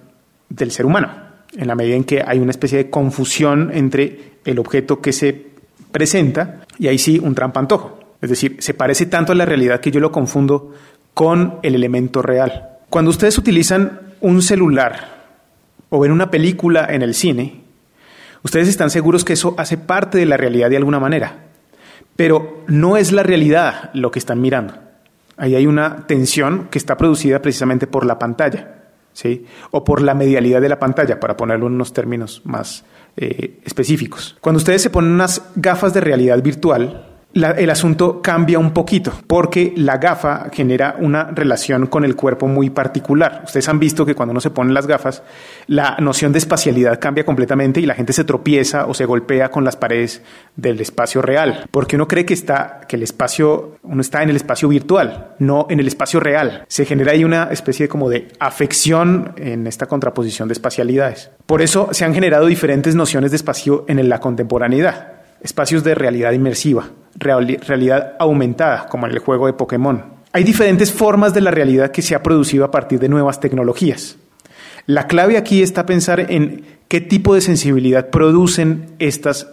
del ser humano, en la medida en que hay una especie de confusión entre el objeto que se presenta y ahí sí un trampantojo. Es decir, se parece tanto a la realidad que yo lo confundo con el elemento real. Cuando ustedes utilizan un celular o ven una película en el cine, ustedes están seguros que eso hace parte de la realidad de alguna manera, pero no es la realidad lo que están mirando. Ahí hay una tensión que está producida precisamente por la pantalla, ¿sí? O por la medialidad de la pantalla, para ponerlo en unos términos más eh, específicos. Cuando ustedes se ponen unas gafas de realidad virtual, el asunto cambia un poquito porque la gafa genera una relación con el cuerpo muy particular. Ustedes han visto que cuando uno se pone las gafas, la noción de espacialidad cambia completamente y la gente se tropieza o se golpea con las paredes del espacio real, porque uno cree que está que el espacio uno está en el espacio virtual, no en el espacio real. Se genera ahí una especie como de afección en esta contraposición de espacialidades. Por eso se han generado diferentes nociones de espacio en la contemporaneidad espacios de realidad inmersiva, realidad aumentada, como en el juego de Pokémon. Hay diferentes formas de la realidad que se ha producido a partir de nuevas tecnologías. La clave aquí está pensar en qué tipo de sensibilidad producen estas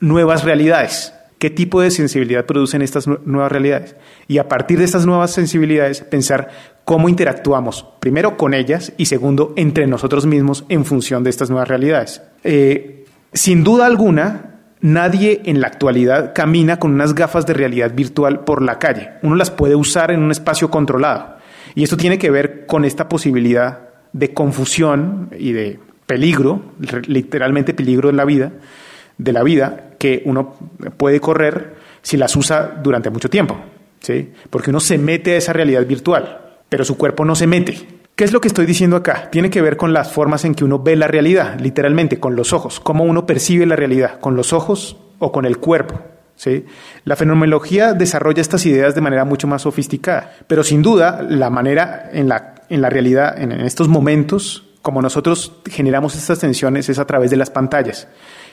nuevas realidades. ¿Qué tipo de sensibilidad producen estas nuevas realidades? Y a partir de estas nuevas sensibilidades, pensar cómo interactuamos, primero con ellas y segundo, entre nosotros mismos en función de estas nuevas realidades. Eh, sin duda alguna, Nadie en la actualidad camina con unas gafas de realidad virtual por la calle. Uno las puede usar en un espacio controlado. Y esto tiene que ver con esta posibilidad de confusión y de peligro, literalmente peligro en la vida, de la vida, que uno puede correr si las usa durante mucho tiempo. ¿sí? Porque uno se mete a esa realidad virtual, pero su cuerpo no se mete. ¿Qué es lo que estoy diciendo acá? Tiene que ver con las formas en que uno ve la realidad, literalmente, con los ojos, cómo uno percibe la realidad, con los ojos o con el cuerpo. ¿sí? La fenomenología desarrolla estas ideas de manera mucho más sofisticada, pero sin duda la manera en la, en la realidad, en, estos momentos, como nosotros generamos estas tensiones es a través de las pantallas.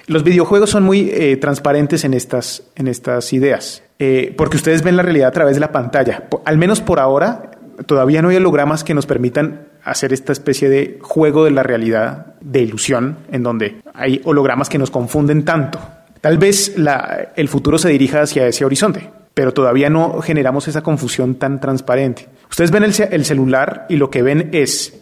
Los videojuegos son muy eh, transparentes en estas, en estas ideas, eh, porque ustedes ven la realidad a través de la pantalla. al menos por ahora, todavía no hay hologramas que nos permitan hacer esta especie de juego de la realidad, de ilusión, en donde hay hologramas que nos confunden tanto. Tal vez el futuro se dirija hacia ese horizonte, pero todavía no generamos esa confusión tan transparente. Ustedes ven el, el celular y lo que ven es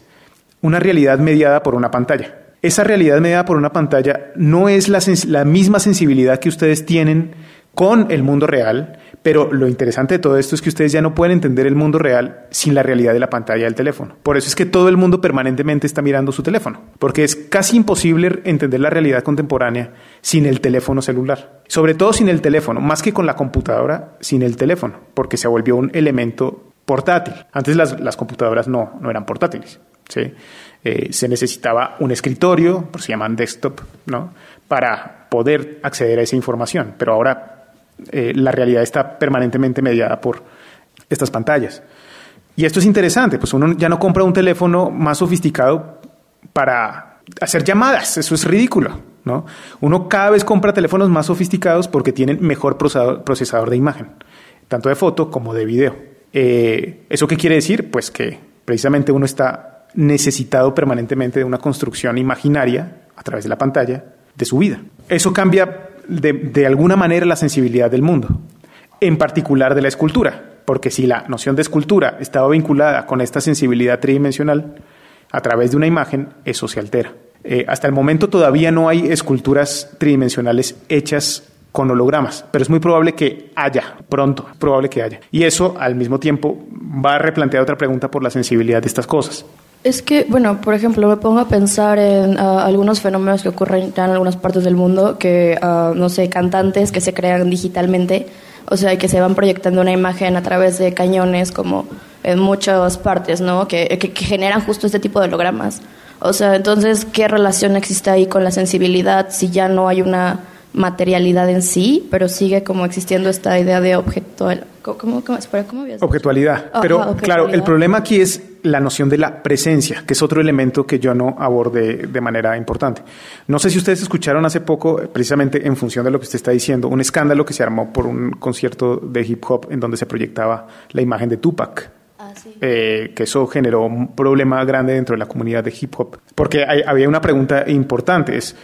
una realidad mediada por una pantalla. Esa realidad mediada por una pantalla no es la, la misma sensibilidad que ustedes tienen con el mundo real, pero lo interesante de todo esto es que ustedes ya no pueden entender el mundo real sin la realidad de la pantalla del teléfono. Por eso es que todo el mundo permanentemente está mirando su teléfono, porque es casi imposible entender la realidad contemporánea sin el teléfono celular. Sobre todo sin el teléfono, más que con la computadora, sin el teléfono, porque se volvió un elemento portátil. Antes las, computadoras no, no eran portátiles. ¿sí? Eh, se necesitaba un escritorio, por se llaman desktop, ¿no? para poder acceder a esa información. Pero ahora eh, la realidad está permanentemente mediada por estas pantallas. Y esto es interesante, pues uno ya no compra un teléfono más sofisticado para hacer llamadas, eso es ridículo. ¿no? Uno cada vez compra teléfonos más sofisticados porque tienen mejor procesador de imagen, tanto de foto como de video. Eh, ¿Eso qué quiere decir? Pues que precisamente uno está necesitado permanentemente de una construcción imaginaria a través de la pantalla de su vida. Eso cambia de, alguna manera la sensibilidad del mundo, en particular de la escultura, porque si la noción de escultura estaba vinculada con esta sensibilidad tridimensional, a través de una imagen, eso se altera. Eh, hasta el momento todavía no hay esculturas tridimensionales hechas con hologramas, pero es muy probable que haya, pronto, probable que haya. Y eso al mismo tiempo va a replantear otra pregunta por la sensibilidad de estas cosas. Es que, bueno, por ejemplo, me pongo a pensar en ah, algunos fenómenos que ocurren ya en algunas partes del mundo, que, uh, no sé, cantantes que se crean digitalmente, o sea, que se van proyectando una imagen a través de cañones, como en muchas partes, ¿no? Que, que, que generan justo este tipo de hologramas. O sea, entonces, ¿qué relación existe ahí con la sensibilidad si ya no hay una materialidad en sí, pero sigue como existiendo esta idea de objeto, ¿cómo, cómo, espera, ¿cómo Objetualidad. pero claro, el problema aquí es la noción de la presencia, que es otro elemento que yo no abordé de manera importante. No sé si ustedes escucharon hace poco, precisamente en función de lo que usted está diciendo, un escándalo que se armó por un concierto de hip hop en donde se proyectaba la imagen de Tupac. Ah, eh, que eso generó un problema grande dentro de la comunidad de hip hop. Porque había una pregunta importante, es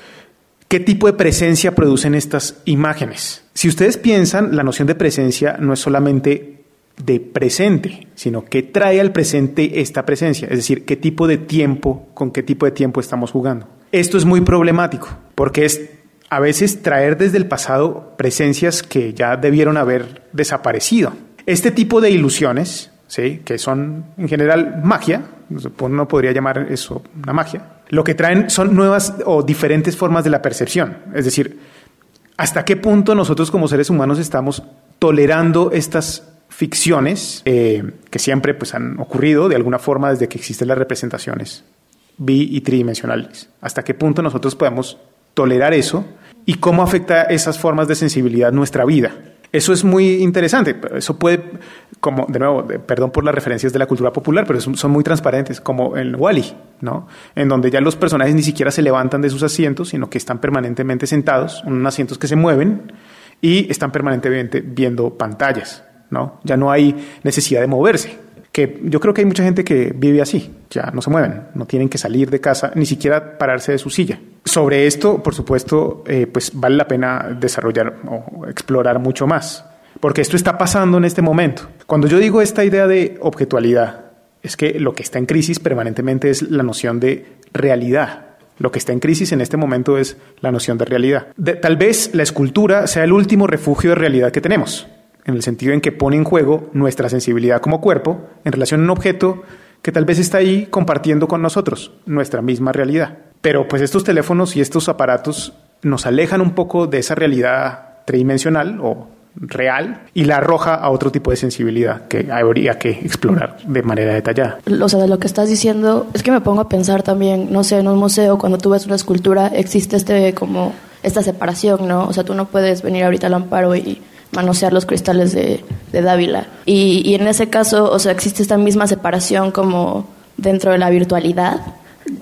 ¿Qué tipo de presencia producen estas imágenes? Si ustedes piensan, la noción de presencia no es solamente de presente, sino que trae al presente esta presencia, es decir, qué tipo de tiempo, con qué tipo de tiempo estamos jugando. Esto es muy problemático, porque es a veces traer desde el pasado presencias que ya debieron haber desaparecido. Este tipo de ilusiones, ¿sí? que son en general magia, uno podría llamar eso una magia, lo que traen son nuevas o diferentes formas de la percepción. Es decir, hasta qué punto nosotros como seres humanos estamos tolerando estas ficciones eh, que siempre pues, han ocurrido de alguna forma desde que existen las representaciones bi y tridimensionales. Hasta qué punto nosotros podemos tolerar eso y cómo afecta esas formas de sensibilidad nuestra vida. Eso es muy interesante. Eso puede, como, de nuevo, perdón por las referencias de la cultura popular, pero son muy transparentes, como en Wally, ¿no? En donde ya los personajes ni siquiera se levantan de sus asientos, sino que están permanentemente sentados, en asientos que se mueven y están permanentemente viendo pantallas, ¿no? Ya no hay necesidad de moverse que yo creo que hay mucha gente que vive así, ya no se mueven, no tienen que salir de casa, ni siquiera pararse de su silla. Sobre esto, por supuesto, eh, pues vale la pena desarrollar o explorar mucho más, porque esto está pasando en este momento. Cuando yo digo esta idea de objetualidad, es que lo que está en crisis permanentemente es la noción de realidad. Lo que está en crisis en este momento es la noción de realidad. tal vez la escultura sea el último refugio de realidad que tenemos en el sentido en que pone en juego nuestra sensibilidad como cuerpo en relación a un objeto que tal vez está ahí compartiendo con nosotros nuestra misma realidad. Pero pues estos teléfonos y estos aparatos nos alejan un poco de esa realidad tridimensional o real y la arroja a otro tipo de sensibilidad que habría que explorar de manera detallada. O sea, de lo que estás diciendo es que me pongo a pensar también, no sé, en un museo cuando tú ves una escultura existe este como esta separación, ¿no? O sea, tú no puedes venir ahorita al amparo y manosear los cristales de, de Dávila. Y, y, en ese caso, o sea, existe esta misma separación como dentro de la virtualidad,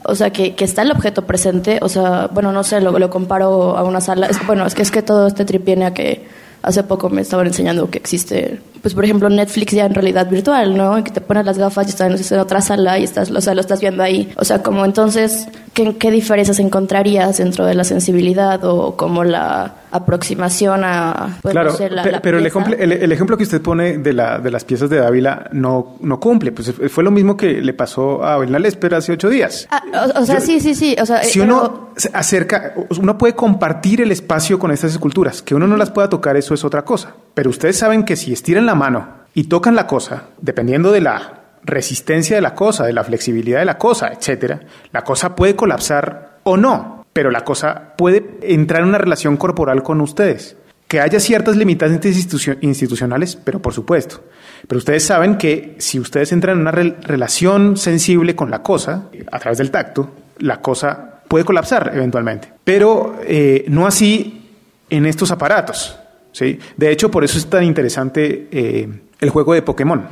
o sea, que, que, está el objeto presente, o sea, bueno, no sé, lo, lo comparo a una sala, bueno, es que es que todo este trip viene a que hace poco me estaban enseñando que existe, pues por ejemplo Netflix ya en realidad virtual, ¿no? Que te pones las gafas y estás en otra sala y estás, o sea, lo estás viendo ahí. O sea, como entonces, ¿qué, qué diferencias encontrarías dentro de la sensibilidad o como la aproximación a... Pues, claro, pero el ejemplo, el, ejemplo que usted pone de, la, de las piezas de Dávila no, no cumple. Pues fue lo mismo que le pasó a Lésper hace ocho días. Ah, o, sea, sí, sí, sí. O sea, si uno se acerca, uno puede compartir el espacio con estas esculturas. Que uno no las pueda tocar, eso es otra cosa. Pero ustedes saben que si estiran la mano y tocan la cosa, dependiendo de la resistencia de la cosa, de la flexibilidad de la cosa, etcétera, la cosa puede colapsar o no pero la cosa puede entrar en una relación corporal con ustedes. Que haya ciertas limitantes institucionales, pero por supuesto. Pero ustedes saben que si ustedes entran en una relación sensible con la cosa, a través del tacto, la cosa puede colapsar eventualmente. Pero eh, no así en estos aparatos. ¿sí? De hecho, por eso es tan interesante eh, el juego de Pokémon.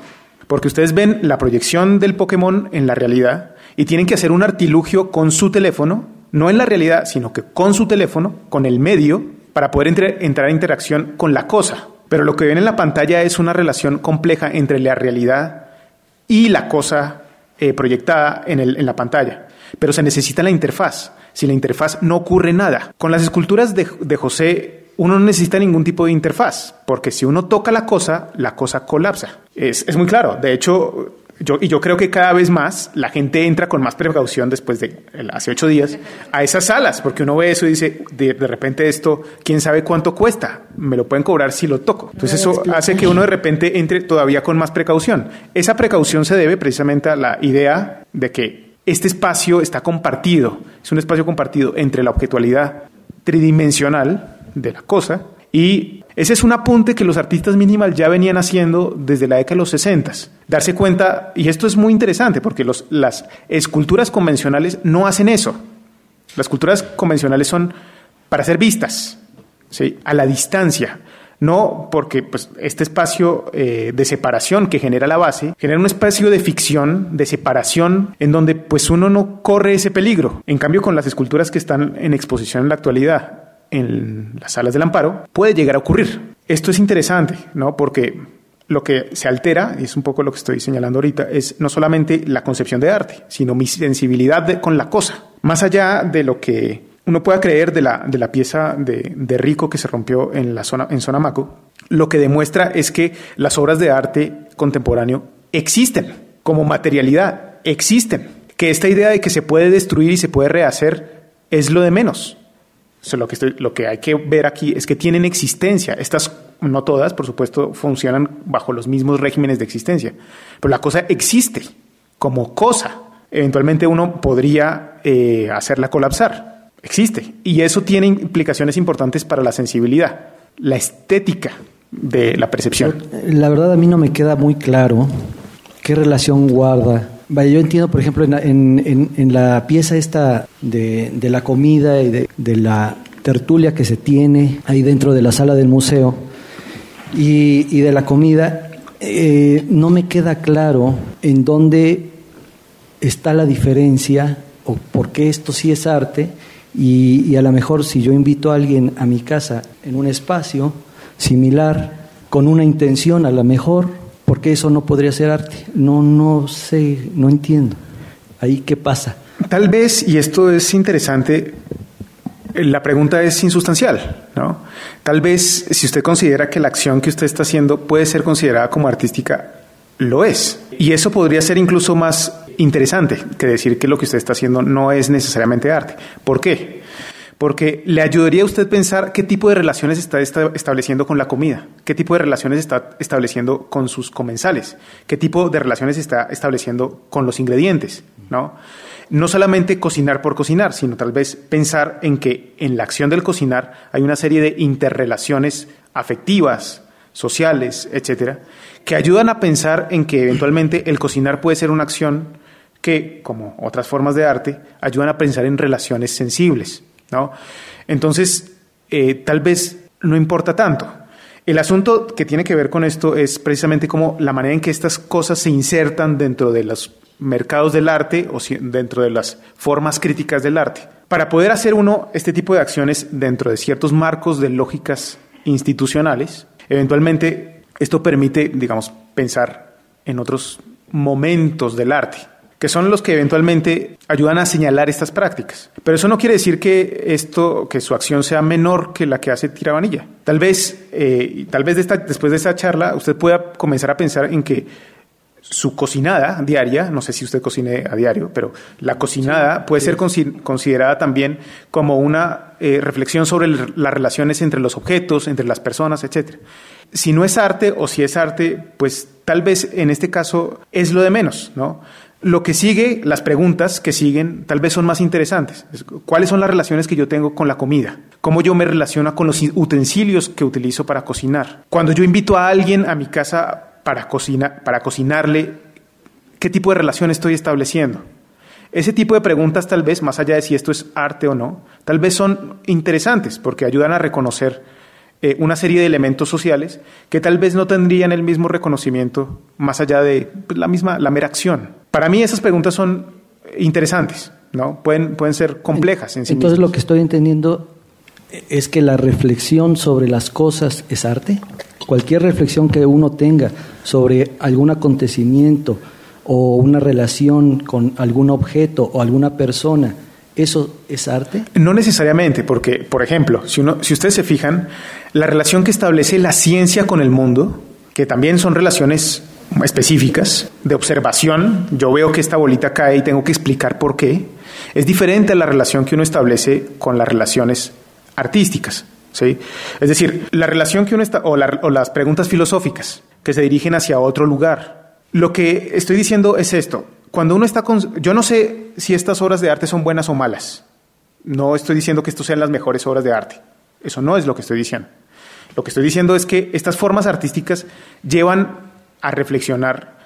Porque ustedes ven la proyección del Pokémon en la realidad y tienen que hacer un artilugio con su teléfono no en la realidad, sino que con su teléfono, con el medio, para poder entrar en interacción con la cosa. Pero lo que ven en la pantalla es una relación compleja entre la realidad y la cosa eh, proyectada en, la pantalla. Pero se necesita la interfaz. Sin la interfaz no ocurre nada. Con las esculturas de, José uno no necesita ningún tipo de interfaz, porque si uno toca la cosa, la cosa colapsa. Es, muy claro. De hecho, yo, y yo creo que cada vez más la gente entra con más precaución después de hace ocho días a esas salas, porque uno ve eso y dice, de, de, repente esto, quién sabe cuánto cuesta, me lo pueden cobrar si lo toco. Entonces eso hace que uno de repente entre todavía con más precaución. Esa precaución se debe precisamente a la idea de que este espacio está compartido, es un espacio compartido entre la objetualidad tridimensional de la cosa y ese es un apunte que los artistas minimal ya venían haciendo desde la década de los 60. Darse cuenta, y esto es muy interesante porque los, las esculturas convencionales no hacen eso. Las esculturas convencionales son para ser vistas, ¿sí? a la distancia. No porque pues, este espacio eh, de separación que genera la base genera un espacio de ficción, de separación, en donde pues uno no corre ese peligro. En cambio, con las esculturas que están en exposición en la actualidad, en las salas del amparo, puede llegar a ocurrir. Esto es interesante, ¿no? Porque lo que se altera, y es un poco lo que estoy señalando ahorita, es no solamente la concepción de arte, sino mi sensibilidad con la cosa. Más allá de lo que uno pueda creer de la, de la pieza de, de, Rico que se rompió en, la zona, en Sonamaco, lo que demuestra es que las obras de arte contemporáneo existen como materialidad, existen. Que esta idea de que se puede destruir y se puede rehacer es lo de menos lo, que estoy, lo que hay que ver aquí es que tienen existencia. Estas, no todas, por supuesto, funcionan bajo los mismos regímenes de existencia, pero la cosa existe como cosa. Eventualmente uno podría eh, hacerla colapsar. Existe. Y eso tiene implicaciones importantes para la sensibilidad, la estética de la percepción. La verdad a mí no me queda muy claro qué relación guarda yo entiendo, por ejemplo, en, la pieza esta de, la comida y de, la tertulia que se tiene ahí dentro de la sala del museo y, de la comida, eh, no me queda claro en dónde está la diferencia o por qué esto sí es arte y, y a lo mejor si yo invito a alguien a mi casa en un espacio similar, con una intención a lo mejor ¿Por qué eso no podría ser arte? No, no sé, no entiendo. Ahí qué pasa. Tal vez, y esto es interesante, la pregunta es insustancial, ¿no? Tal vez si usted considera que la acción que usted está haciendo puede ser considerada como artística, lo es. Y eso podría ser incluso más interesante que decir que lo que usted está haciendo no es necesariamente arte. ¿Por qué? Porque le ayudaría a usted pensar qué tipo de relaciones está estableciendo con la comida, qué tipo de relaciones está estableciendo con sus comensales, qué tipo de relaciones está estableciendo con los ingredientes, ¿no? No solamente cocinar por cocinar, sino tal vez pensar en que en la acción del cocinar hay una serie de interrelaciones afectivas, sociales, etcétera, que ayudan a pensar en que eventualmente el cocinar puede ser una acción que, como otras formas de arte, ayudan a pensar en relaciones sensibles. ¿No? Entonces, eh, tal vez no importa tanto. El asunto que tiene que ver con esto es precisamente como la manera en que estas cosas se insertan dentro de los mercados del arte o dentro de las formas críticas del arte. Para poder hacer uno este tipo de acciones dentro de ciertos marcos de lógicas institucionales, eventualmente esto permite, digamos, pensar en otros momentos del arte que son los que eventualmente ayudan a señalar estas prácticas. Pero eso no quiere decir que esto, que su acción sea menor que la que hace Tirabanilla. Tal vez, eh, tal vez después de esta charla, usted pueda comenzar a pensar en que su cocinada diaria, no sé si usted cocine a diario, pero la cocinada puede ser considerada también como una eh, reflexión sobre las relaciones entre los objetos, entre las personas, etc. Si no es arte o si es arte, pues tal vez en este caso es lo de menos, ¿no? Lo que sigue, las preguntas que siguen, tal vez son más interesantes. ¿Cuáles son las relaciones que yo tengo con la comida? ¿Cómo yo me relaciono con los utensilios que utilizo para cocinar? Cuando yo invito a alguien a mi casa para, para cocinarle, ¿qué tipo de relación estoy estableciendo? Ese tipo de preguntas tal vez, más allá de si esto es arte o no, tal vez son interesantes porque ayudan a reconocer eh, una serie de elementos sociales que tal vez no tendrían el mismo reconocimiento más allá de pues, la misma, la mera acción. Para mí esas preguntas son interesantes, ¿no? Pueden, pueden ser complejas en sí Entonces lo que estoy entendiendo es que la reflexión sobre las cosas es arte. Cualquier reflexión que uno tenga sobre algún acontecimiento o una relación con algún objeto o alguna persona, ¿Eso es arte? No necesariamente, porque, por ejemplo, si, uno, si ustedes se fijan, la relación que establece la ciencia con el mundo, que también son relaciones específicas de observación, yo veo que esta bolita cae y tengo que explicar por qué, es diferente a la relación que uno establece con las relaciones artísticas. ¿sí? Es decir, la relación que uno está, o, las preguntas filosóficas que se dirigen hacia otro lugar. Lo que estoy diciendo es esto, cuando uno está con... Yo no sé si estas obras de arte son buenas o malas. No estoy diciendo que estas sean las mejores obras de arte. Eso no es lo que estoy diciendo. Lo que estoy diciendo es que estas formas artísticas llevan a reflexionar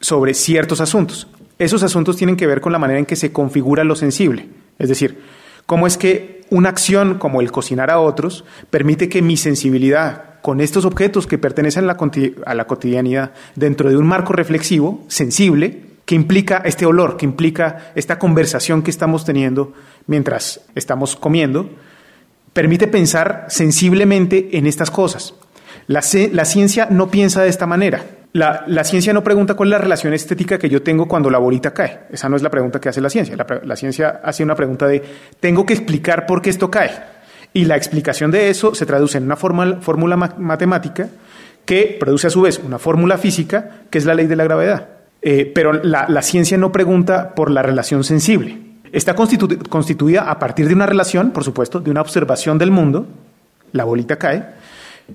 sobre ciertos asuntos. Esos asuntos tienen que ver con la manera en que se configura lo sensible. Es decir, cómo es que una acción como el cocinar a otros permite que mi sensibilidad con estos objetos que pertenecen a la cotidianidad dentro de un marco reflexivo, sensible, que implica este olor, que implica esta conversación que estamos teniendo mientras estamos comiendo, permite pensar sensiblemente en estas cosas. La, ciencia no piensa de esta manera. La, ciencia no pregunta cuál es la relación estética que yo tengo cuando la bolita cae. Esa no es la pregunta que hace la ciencia. La, ciencia hace una pregunta de, tengo que explicar por qué esto cae. Y la explicación de eso se traduce en una fórmula matemática que produce a su vez una fórmula física, que es la ley de la gravedad. Eh, pero la, ciencia no pregunta por la relación sensible. Está constituida a partir de una relación, por supuesto, de una observación del mundo, la bolita cae,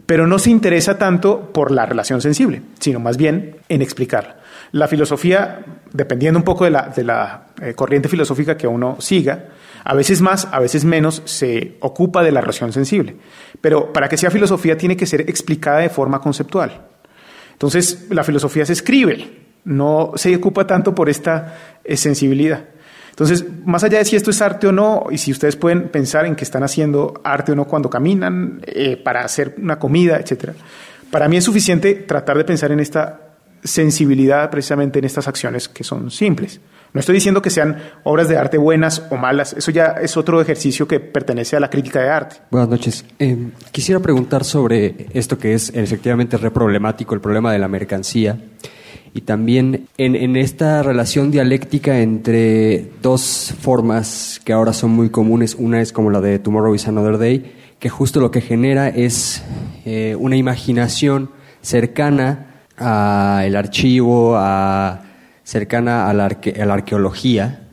pero no se interesa tanto por la relación sensible, sino más bien en explicarla. La filosofía, dependiendo un poco de la, eh, corriente filosófica que uno siga, a veces más, a veces menos, se ocupa de la relación sensible. Pero para que sea filosofía tiene que ser explicada de forma conceptual. Entonces, la filosofía se escribe, no se ocupa tanto por esta eh, sensibilidad. Entonces, más allá de si esto es arte o no, y si ustedes pueden pensar en que están haciendo arte o no cuando caminan, eh, para hacer una comida, etc., para mí es suficiente tratar de pensar en esta sensibilidad precisamente en estas acciones que son simples. No estoy diciendo que sean obras de arte buenas o malas, eso ya es otro ejercicio que pertenece a la crítica de arte. Buenas noches. Eh, quisiera preguntar sobre esto que es efectivamente re problemático, el problema de la mercancía y también en, esta relación dialéctica entre dos formas que ahora son muy comunes, una es como la de Tomorrow is Another Day, que justo lo que genera es eh, una imaginación cercana al archivo, a, cercana a la, arqueología,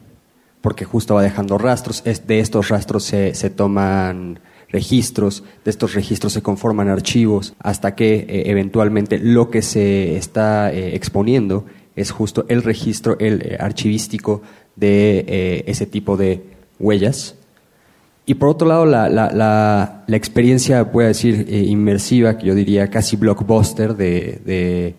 porque justo va dejando rastros, de estos rastros se, se toman registros, de estos registros se conforman archivos, hasta que eh, eventualmente lo que se está eh, exponiendo es justo el registro, el eh, archivístico de ese tipo de huellas. Y por otro lado, la, la, la, la experiencia, puedo decir, inmersiva, que yo diría casi blockbuster de, de,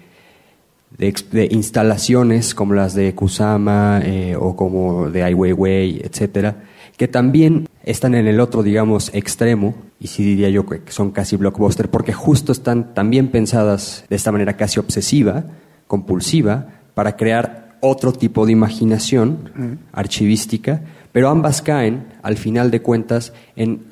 de, instalaciones como las de Kusama o como de Ai Weiwei, etcétera, que también están en el otro, digamos, extremo, y sí diría yo que son casi blockbuster, porque justo están también pensadas de esta manera casi obsesiva, compulsiva, para crear otro tipo de imaginación archivística, pero ambas caen, al final de cuentas, en,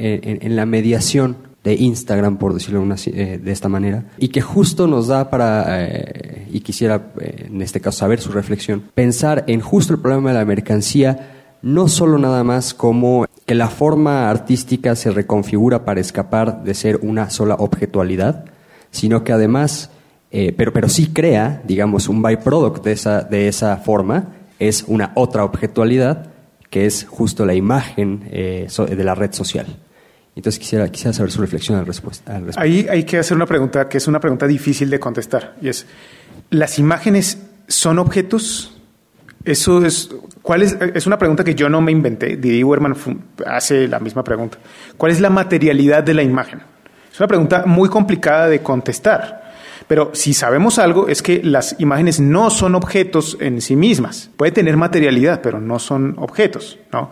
la mediación de Instagram, por decirlo eh, de esta manera, y que justo nos da para, eh, y quisiera eh, en este caso saber su reflexión, pensar en justo el problema de la mercancía, no solo nada más como que la forma artística se reconfigura para escapar de ser una sola objetualidad, sino que además, pero, pero sí crea, digamos, un byproduct de esa, de esa forma, es una otra objetualidad, que es justo la imagen de la red social. Entonces quisiera, quisiera saber su reflexión al, respuesta, al respecto. Ahí hay que hacer una pregunta que es una pregunta difícil de contestar y es, ¿las imágenes son objetos? Eso es, ¿cuál es, es una pregunta que yo no me inventé. Didi Werman hace la misma pregunta. ¿Cuál es la materialidad de la imagen? Es una pregunta muy complicada de contestar. Pero si sabemos algo es que las imágenes no son objetos en sí mismas. Puede tener materialidad, pero no son objetos, ¿no?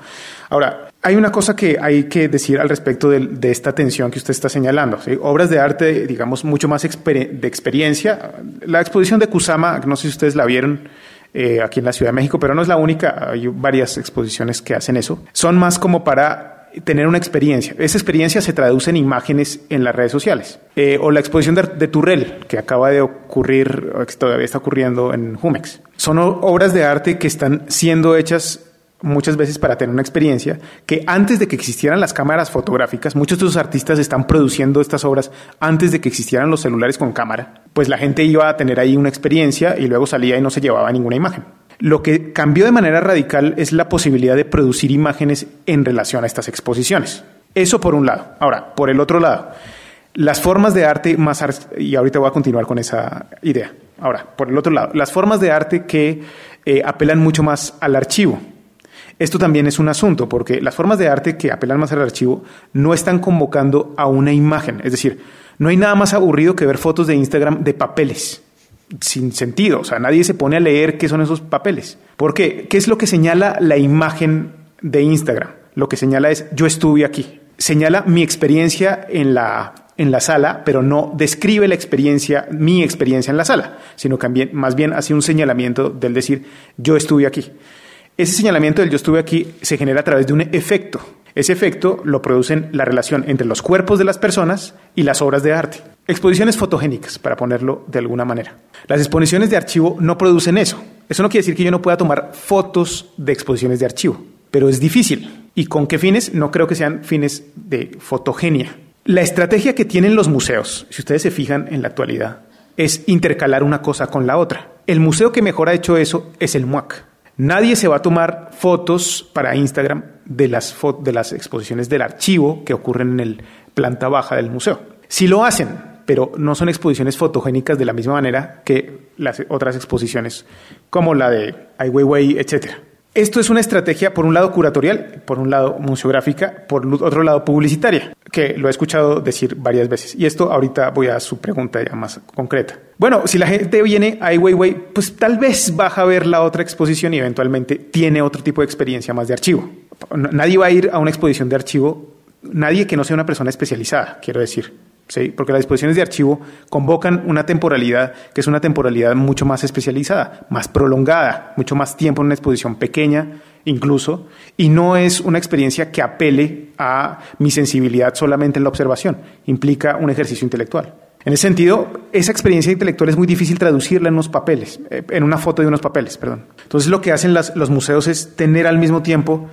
Ahora, hay una cosa que hay que decir al respecto de, esta tensión que usted está señalando. Obras de arte, digamos, mucho más de experiencia. La exposición de Kusama, no sé si ustedes la vieron eh, aquí en la Ciudad de México, pero no es la única. Hay varias exposiciones que hacen eso. Son más como para tener una experiencia. Esa experiencia se traduce en imágenes en las redes sociales. Eh, o la exposición de, de, Turrell, que acaba de ocurrir, que todavía está ocurriendo en Jumex. Son obras de arte que están siendo hechas muchas veces para tener una experiencia que antes de que existieran las cámaras fotográficas, muchos de esos artistas están produciendo estas obras antes de que existieran los celulares con cámara, pues la gente iba a tener ahí una experiencia y luego salía y no se llevaba ninguna imagen. Lo que cambió de manera radical es la posibilidad de producir imágenes en relación a estas exposiciones. Eso por un lado. Ahora, por el otro lado, las formas de arte más... Y ahorita voy a continuar con esa idea. Ahora, por el otro lado, las formas de arte que eh, apelan mucho más al archivo esto también es un asunto, porque las formas de arte que apelan más al archivo no están convocando a una imagen. Es decir, no hay nada más aburrido que ver fotos de Instagram de papeles sin sentido. O sea, nadie se pone a leer qué son esos papeles. ¿Por qué? ¿Qué es lo que señala la imagen de Instagram? Lo que señala es yo estuve aquí. Señala mi experiencia en la, en la sala, pero no describe la experiencia, mi experiencia en la sala, sino que más bien hace un señalamiento del decir yo estuve aquí. Ese señalamiento del yo estuve aquí se genera a través de un efecto. Ese efecto lo producen la relación entre los cuerpos de las personas y las obras de arte. Exposiciones fotogénicas, para ponerlo de alguna manera. Las exposiciones de archivo no producen eso. Eso no quiere decir que yo no pueda tomar fotos de exposiciones de archivo, pero es difícil. ¿Y con qué fines? No creo que sean fines de fotogenia. La estrategia que tienen los museos, si ustedes se fijan en la actualidad, es intercalar una cosa con la otra. El museo que mejor ha hecho eso es el MUAC. Nadie se va a tomar fotos para Instagram de las, de las exposiciones del archivo que ocurren en el planta baja del museo. Sí lo hacen, pero no son exposiciones fotogénicas de la misma manera que las otras exposiciones, como la de Ai Weiwei, etc. Esto es una estrategia, por un lado, curatorial, por un lado, museográfica, por otro lado, publicitaria, que lo he escuchado decir varias veces. Y esto ahorita voy a su pregunta ya más concreta. Bueno, si la gente viene a Ai pues tal vez baja a ver la otra exposición y eventualmente tiene otro tipo de experiencia más de archivo. Nadie va a ir a una exposición de archivo, nadie que no sea una persona especializada, quiero decir. ¿Sí? porque las disposiciones de archivo convocan una temporalidad que es una temporalidad mucho más especializada, más prolongada, mucho más tiempo en una exposición pequeña incluso, y no es una experiencia que apele a mi sensibilidad solamente en la observación, implica un ejercicio intelectual. En ese sentido, esa experiencia intelectual es muy difícil traducirla en unos papeles, eh, en una foto de unos papeles, perdón. Entonces lo que hacen los museos es tener al mismo tiempo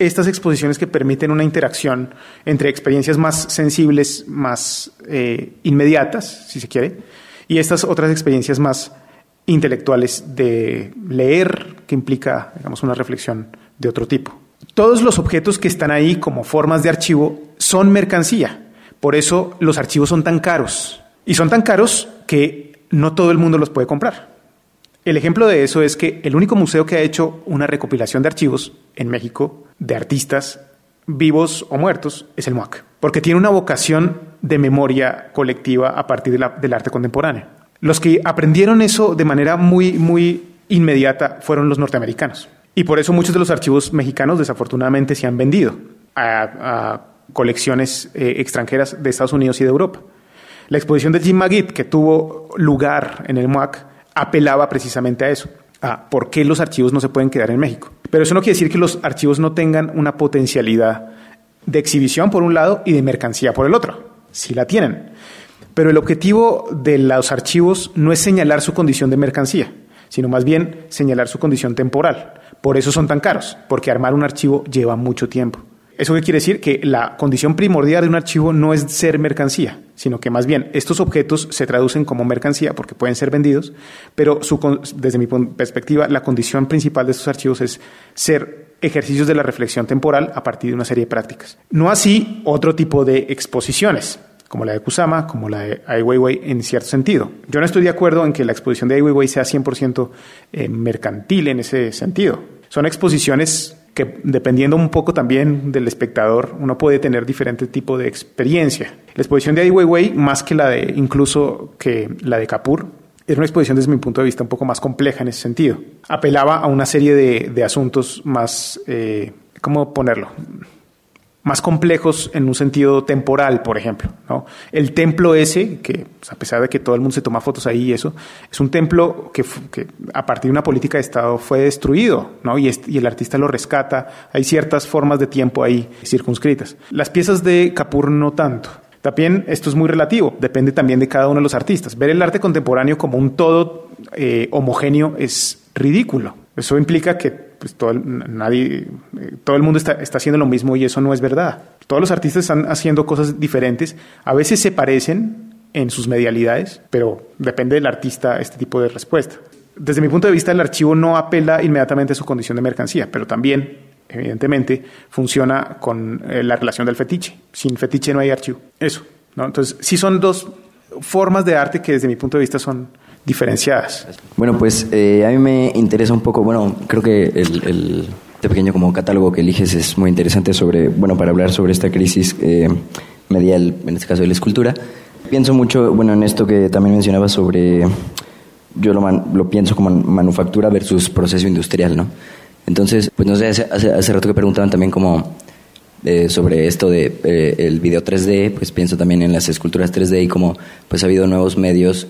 estas exposiciones que permiten una interacción entre experiencias más sensibles, más eh, inmediatas, si se quiere, y estas otras experiencias más intelectuales de leer, que implica, digamos, una reflexión de otro tipo. Todos los objetos que están ahí como formas de archivo son mercancía. Por eso los archivos son tan caros. Y son tan caros que no todo el mundo los puede comprar. El ejemplo de eso es que el único museo que ha hecho una recopilación de archivos en México de artistas vivos o muertos es el MUAC, porque tiene una vocación de memoria colectiva a partir del arte contemporáneo. Los que aprendieron eso de manera muy, muy inmediata fueron los norteamericanos. Y por eso muchos de los archivos mexicanos desafortunadamente se han vendido a, colecciones eh, extranjeras de Estados Unidos y de Europa. La exposición de Jim Magid, que tuvo lugar en el MUAC, apelaba precisamente a eso, a por qué los archivos no se pueden quedar en México. Pero eso no quiere decir que los archivos no tengan una potencialidad de exhibición por un lado y de mercancía por el otro. Sí la tienen. Pero el objetivo de los archivos no es señalar su condición de mercancía, sino más bien señalar su condición temporal. Por eso son tan caros, porque armar un archivo lleva mucho tiempo. ¿Eso qué quiere decir? Que la condición primordial de un archivo no es ser mercancía, sino que más bien estos objetos se traducen como mercancía porque pueden ser vendidos, pero desde mi perspectiva la condición principal de estos archivos es ser ejercicios de la reflexión temporal a partir de una serie de prácticas. No así otro tipo de exposiciones como la de Kusama, como la de Ai Weiwei en cierto sentido. Yo no estoy de acuerdo en que la exposición de Ai Weiwei sea 100% eh, mercantil en ese sentido. Son exposiciones que dependiendo un poco también del espectador, uno puede tener diferente tipo de experiencia. La exposición de Ai Weiwei, más que la de incluso que la de Kapur, era una exposición desde mi punto de vista un poco más compleja en ese sentido. Apelaba a una serie de, asuntos más, eh, ¿cómo ponerlo? Más complejos en un sentido temporal, por ejemplo. ¿no? El templo ese, que pues, a pesar de que todo el mundo se toma fotos ahí y eso, es un templo que, a partir de una política de Estado fue destruido ¿no? y, y, el artista lo rescata. Hay ciertas formas de tiempo ahí circunscritas. Las piezas de Capur no tanto. También esto es muy relativo, depende también de cada uno de los artistas. Ver el arte contemporáneo como un todo eh, homogéneo es ridículo. Eso implica que pues, todo, el, nadie, eh, todo el mundo está, está haciendo lo mismo y eso no es verdad. Todos los artistas están haciendo cosas diferentes. A veces se parecen en sus medialidades, pero depende del artista este tipo de respuesta. Desde mi punto de vista, el archivo no apela inmediatamente a su condición de mercancía, pero también, evidentemente, funciona con eh, la relación del fetiche. Sin fetiche no hay archivo. Eso. ¿no? Entonces, sí son dos formas de arte que desde mi punto de vista son diferenciadas. Bueno, pues eh, a mí me interesa un poco, bueno, creo que el, este pequeño como catálogo que eliges es muy interesante sobre, bueno, para hablar sobre esta crisis eh, medial, en este caso de la escultura. Pienso mucho, bueno, en esto que también mencionaba sobre, yo lo, lo pienso como manufactura versus proceso industrial, ¿no? Entonces, pues no sé, hace, hace, rato que preguntaban también como eh, sobre esto de eh, el video 3D, pues pienso también en las esculturas 3D y como pues ha habido nuevos medios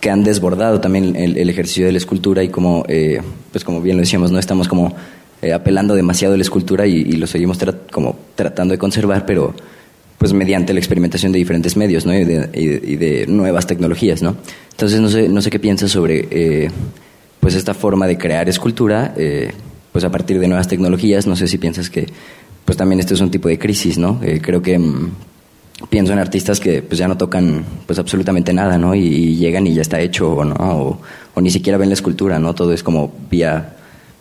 que han desbordado también el, ejercicio de la escultura y como, eh, pues como bien lo decíamos, no estamos como eh, apelando demasiado a la escultura y, lo seguimos como tratando de conservar, pero pues mediante la experimentación de diferentes medios ¿no? y, de, nuevas tecnologías. ¿no? Entonces no sé, no sé qué piensas sobre eh, pues esta forma de crear escultura pues a partir de nuevas tecnologías. No sé si piensas que pues también esto es un tipo de crisis. ¿no? creo que mm, pienso en artistas que pues ya no tocan pues absolutamente nada, ¿no? Y, llegan y ya está hecho, o ¿no? O, ni siquiera ven la escultura, ¿no? Todo es como vía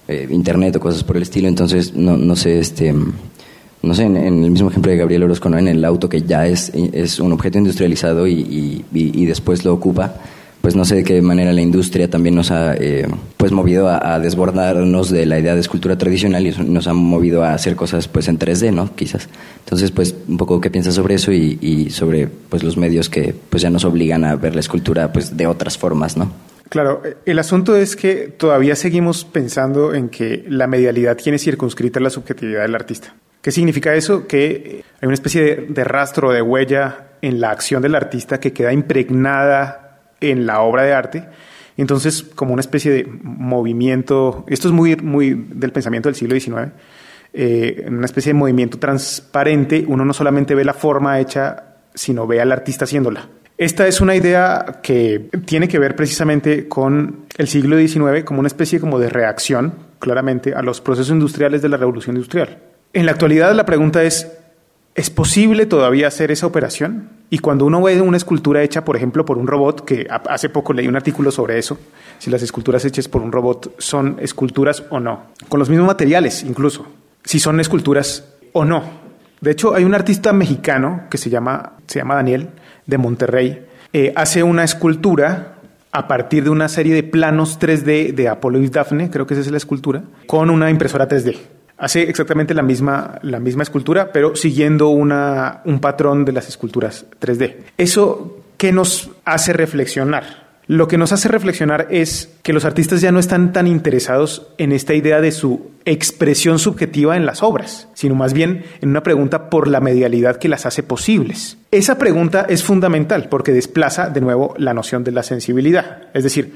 eh, internet o cosas por el estilo. Entonces, no, no sé, este, no sé, en, el mismo ejemplo de Gabriel Orozco, ¿no? En el auto que ya es, es un objeto industrializado y, y después lo ocupa pues no sé de qué manera la industria también nos ha eh, pues movido a, desbordarnos de la idea de escultura tradicional y nos ha movido a hacer cosas pues en 3D, ¿no? Quizás. Entonces, pues un poco qué piensas sobre eso y, sobre pues los medios que pues ya nos obligan a ver la escultura pues de otras formas, ¿no? Claro, el asunto es que todavía seguimos pensando en que la medialidad tiene circunscrita la subjetividad del artista. ¿Qué significa eso? Que hay una especie de rastro, de huella en la acción del artista que queda impregnada en la obra de arte. Entonces, como una especie de movimiento, esto es muy, muy del pensamiento del siglo XIX, eh, una especie de movimiento transparente, uno no solamente ve la forma hecha, sino ve al artista haciéndola. Esta es una idea que tiene que ver precisamente con el siglo XIX como una especie como de reacción, claramente, a los procesos industriales de la revolución industrial. En la actualidad la pregunta es, ¿Es posible todavía hacer esa operación? Y cuando uno ve una escultura hecha, por ejemplo, por un robot, que hace poco leí un artículo sobre eso, si las esculturas hechas por un robot son esculturas o no, con los mismos materiales incluso, si son esculturas o no. De hecho, hay un artista mexicano que se llama, se llama Daniel, de Monterrey, eh, hace una escultura a partir de una serie de planos 3D de Apolo y Daphne, creo que esa es la escultura, con una impresora 3D hace exactamente la misma, la misma escultura, pero siguiendo una, un patrón de las esculturas 3D. ¿Eso qué nos hace reflexionar? Lo que nos hace reflexionar es que los artistas ya no están tan interesados en esta idea de su expresión subjetiva en las obras, sino más bien en una pregunta por la medialidad que las hace posibles. Esa pregunta es fundamental porque desplaza de nuevo la noción de la sensibilidad. Es decir,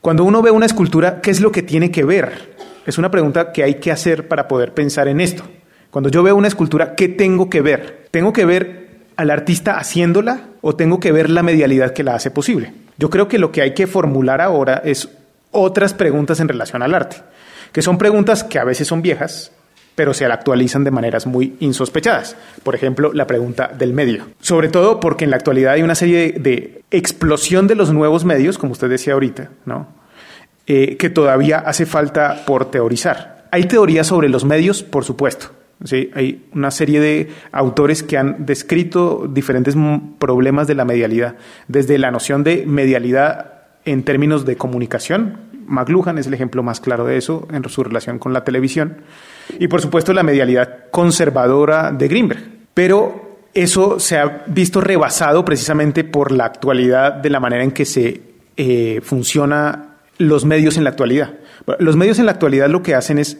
Cuando uno ve una escultura, ¿qué es lo que tiene que ver? Es una pregunta que hay que hacer para poder pensar en esto. Cuando yo veo una escultura, ¿qué tengo que ver? ¿Tengo que ver al artista haciéndola o tengo que ver la medialidad que la hace posible? Yo creo que lo que hay que formular ahora es otras preguntas en relación al arte, que son preguntas que a veces son viejas, pero se actualizan de maneras muy insospechadas. Por ejemplo, la pregunta del medio. Sobre todo porque en la actualidad hay una serie de, explosión de los nuevos medios, como usted decía ahorita, ¿no? Eh, que todavía hace falta por teorizar. Hay teorías sobre los medios, por supuesto. Hay una serie de autores que han descrito diferentes problemas de la medialidad, desde la noción de medialidad en términos de comunicación. McLuhan es el ejemplo más claro de eso en su relación con la televisión. Y por supuesto la medialidad conservadora de Greenberg. Pero eso se ha visto rebasado precisamente por la actualidad de la manera en que se eh, funciona los medios en la actualidad. Los medios en la actualidad lo que hacen es,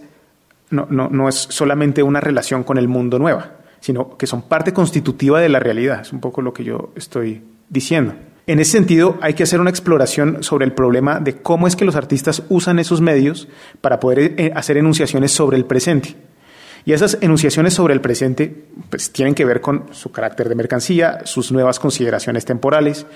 no, no, no es solamente una relación con el mundo nueva, sino que son parte constitutiva de la realidad. Es un poco lo que yo estoy diciendo. En ese sentido, hay que hacer una exploración sobre el problema de cómo es que los artistas usan esos medios para poder eh, hacer enunciaciones sobre el presente. Y esas enunciaciones sobre el presente pues, tienen que ver con su carácter de mercancía, sus nuevas consideraciones temporales,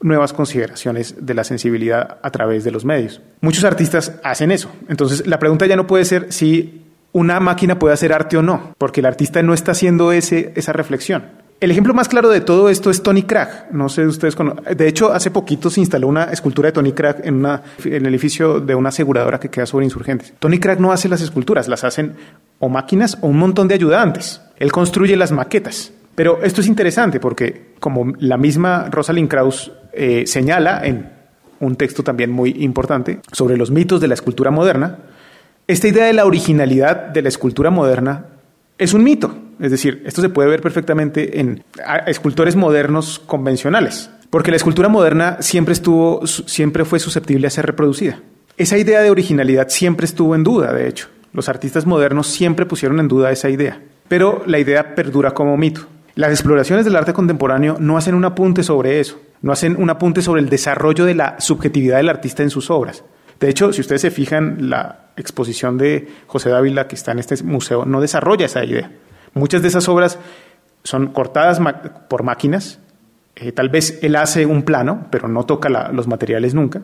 nuevas consideraciones de la sensibilidad a través de los medios. Muchos artistas hacen eso. Entonces, la pregunta ya no puede ser si una máquina puede hacer arte o no, porque el artista no está haciendo ese, esa reflexión. El ejemplo más claro de todo esto es Tony Cragg. No sé ustedes De hecho, hace poquito se instaló una escultura de Tony Cragg en, una, en el edificio de una aseguradora que queda sobre insurgentes. Tony Cragg no hace las esculturas, las hacen o máquinas o un montón de ayudantes. Él construye las maquetas. Pero esto es interesante porque, como la misma Rosalind Krauss eh, señala en un texto también muy importante sobre los mitos de la escultura moderna, esta idea de la originalidad de la escultura moderna es un mito. Es decir, esto se puede ver perfectamente en escultores modernos convencionales, porque la escultura moderna siempre estuvo, siempre fue susceptible a ser reproducida. Esa idea de originalidad siempre estuvo en duda, de hecho. Los artistas modernos siempre pusieron en duda esa idea, pero la idea perdura como mito. Las exploraciones del arte contemporáneo no hacen un apunte sobre eso, no hacen un apunte sobre el desarrollo de la subjetividad del artista en sus obras. De hecho, si ustedes se fijan, la exposición de José Dávila que está en este museo no desarrolla esa idea. Muchas de esas obras son cortadas por máquinas. Eh, tal vez él hace un plano, pero no toca los materiales nunca.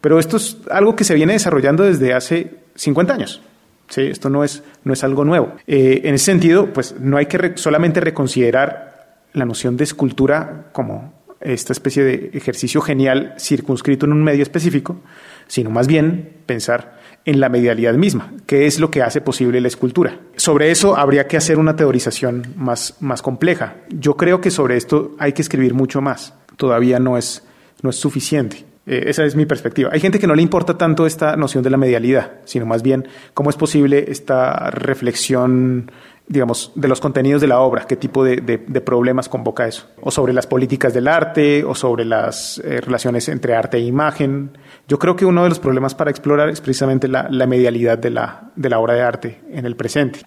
Pero esto es algo que se viene desarrollando desde hace 50 años. ¿Sí? Esto no es, no es algo nuevo. Eh, en ese sentido, pues no hay que solamente reconsiderar la noción de escultura como esta especie de ejercicio genial circunscrito en un medio específico, sino más bien pensar en la medialidad misma, que es lo que hace posible la escultura. Sobre eso habría que hacer una teorización más, más compleja. Yo creo que sobre esto hay que escribir mucho más. Todavía no es, no es suficiente. Eh, esa es mi perspectiva. Hay gente que no le importa tanto esta noción de la medialidad, sino más bien cómo es posible esta reflexión digamos, de los contenidos de la obra, qué tipo de, problemas convoca eso, o sobre las políticas del arte, o sobre las eh, relaciones entre arte e imagen. Yo creo que uno de los problemas para explorar es precisamente la, medialidad de la, de la obra de arte en el presente.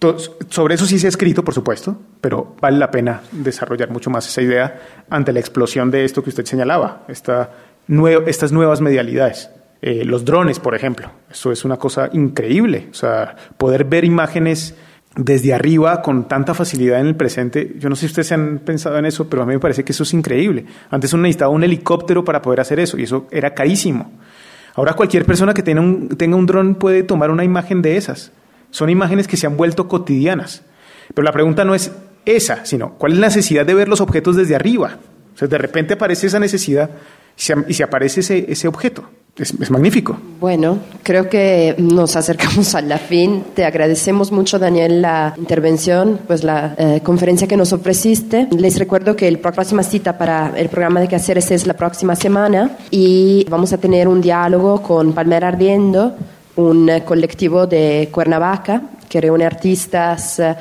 sobre eso sí se ha escrito, por supuesto, pero vale la pena desarrollar mucho más esa idea ante la explosión de esto que usted señalaba, esta estas nuevas medialidades. Eh, los drones, por ejemplo, eso es una cosa increíble, o sea, poder ver imágenes desde arriba con tanta facilidad en el presente. Yo no sé si ustedes han pensado en eso, pero a mí me parece que eso es increíble. Antes uno necesitaba un helicóptero para poder hacer eso y eso era carísimo. Ahora cualquier persona que tenga un, tenga un dron puede tomar una imagen de esas. Son imágenes que se han vuelto cotidianas. Pero la pregunta no es esa, sino cuál es la necesidad de ver los objetos desde arriba. O sea, de repente aparece esa necesidad y se aparece ese, ese objeto. Es, magnífico. Bueno, creo que nos acercamos a la fin. Te agradecemos mucho, Daniel, la intervención, pues la eh, conferencia que nos ofreciste. Les recuerdo que la próxima cita para el programa de Quehaceres es la próxima semana y vamos a tener un diálogo con Palmera Ardiendo, un eh, colectivo de Cuernavaca que reúne artistas. Eh,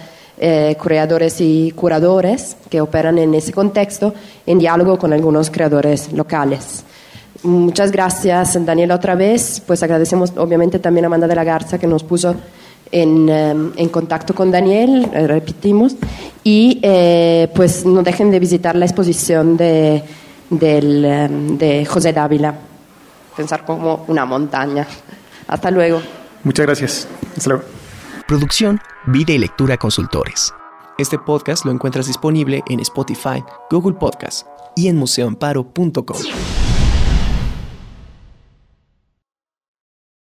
creadores y curadores que operan en ese contexto en diálogo con algunos creadores locales. Muchas gracias, Daniel, otra vez. Pues agradecemos obviamente también a Amanda de la Garza que nos puso en, em, contacto con Daniel, eh, repetimos. Y eh, pues no dejen de visitar la exposición de, del, em, de José Dávila. pensar como una montaña. Hasta luego. Muchas gracias. Hasta luego. Producción, Vida y Lectura Consultores. Este podcast lo encuentras disponible en Spotify, Google Podcast y en museoamparo.com.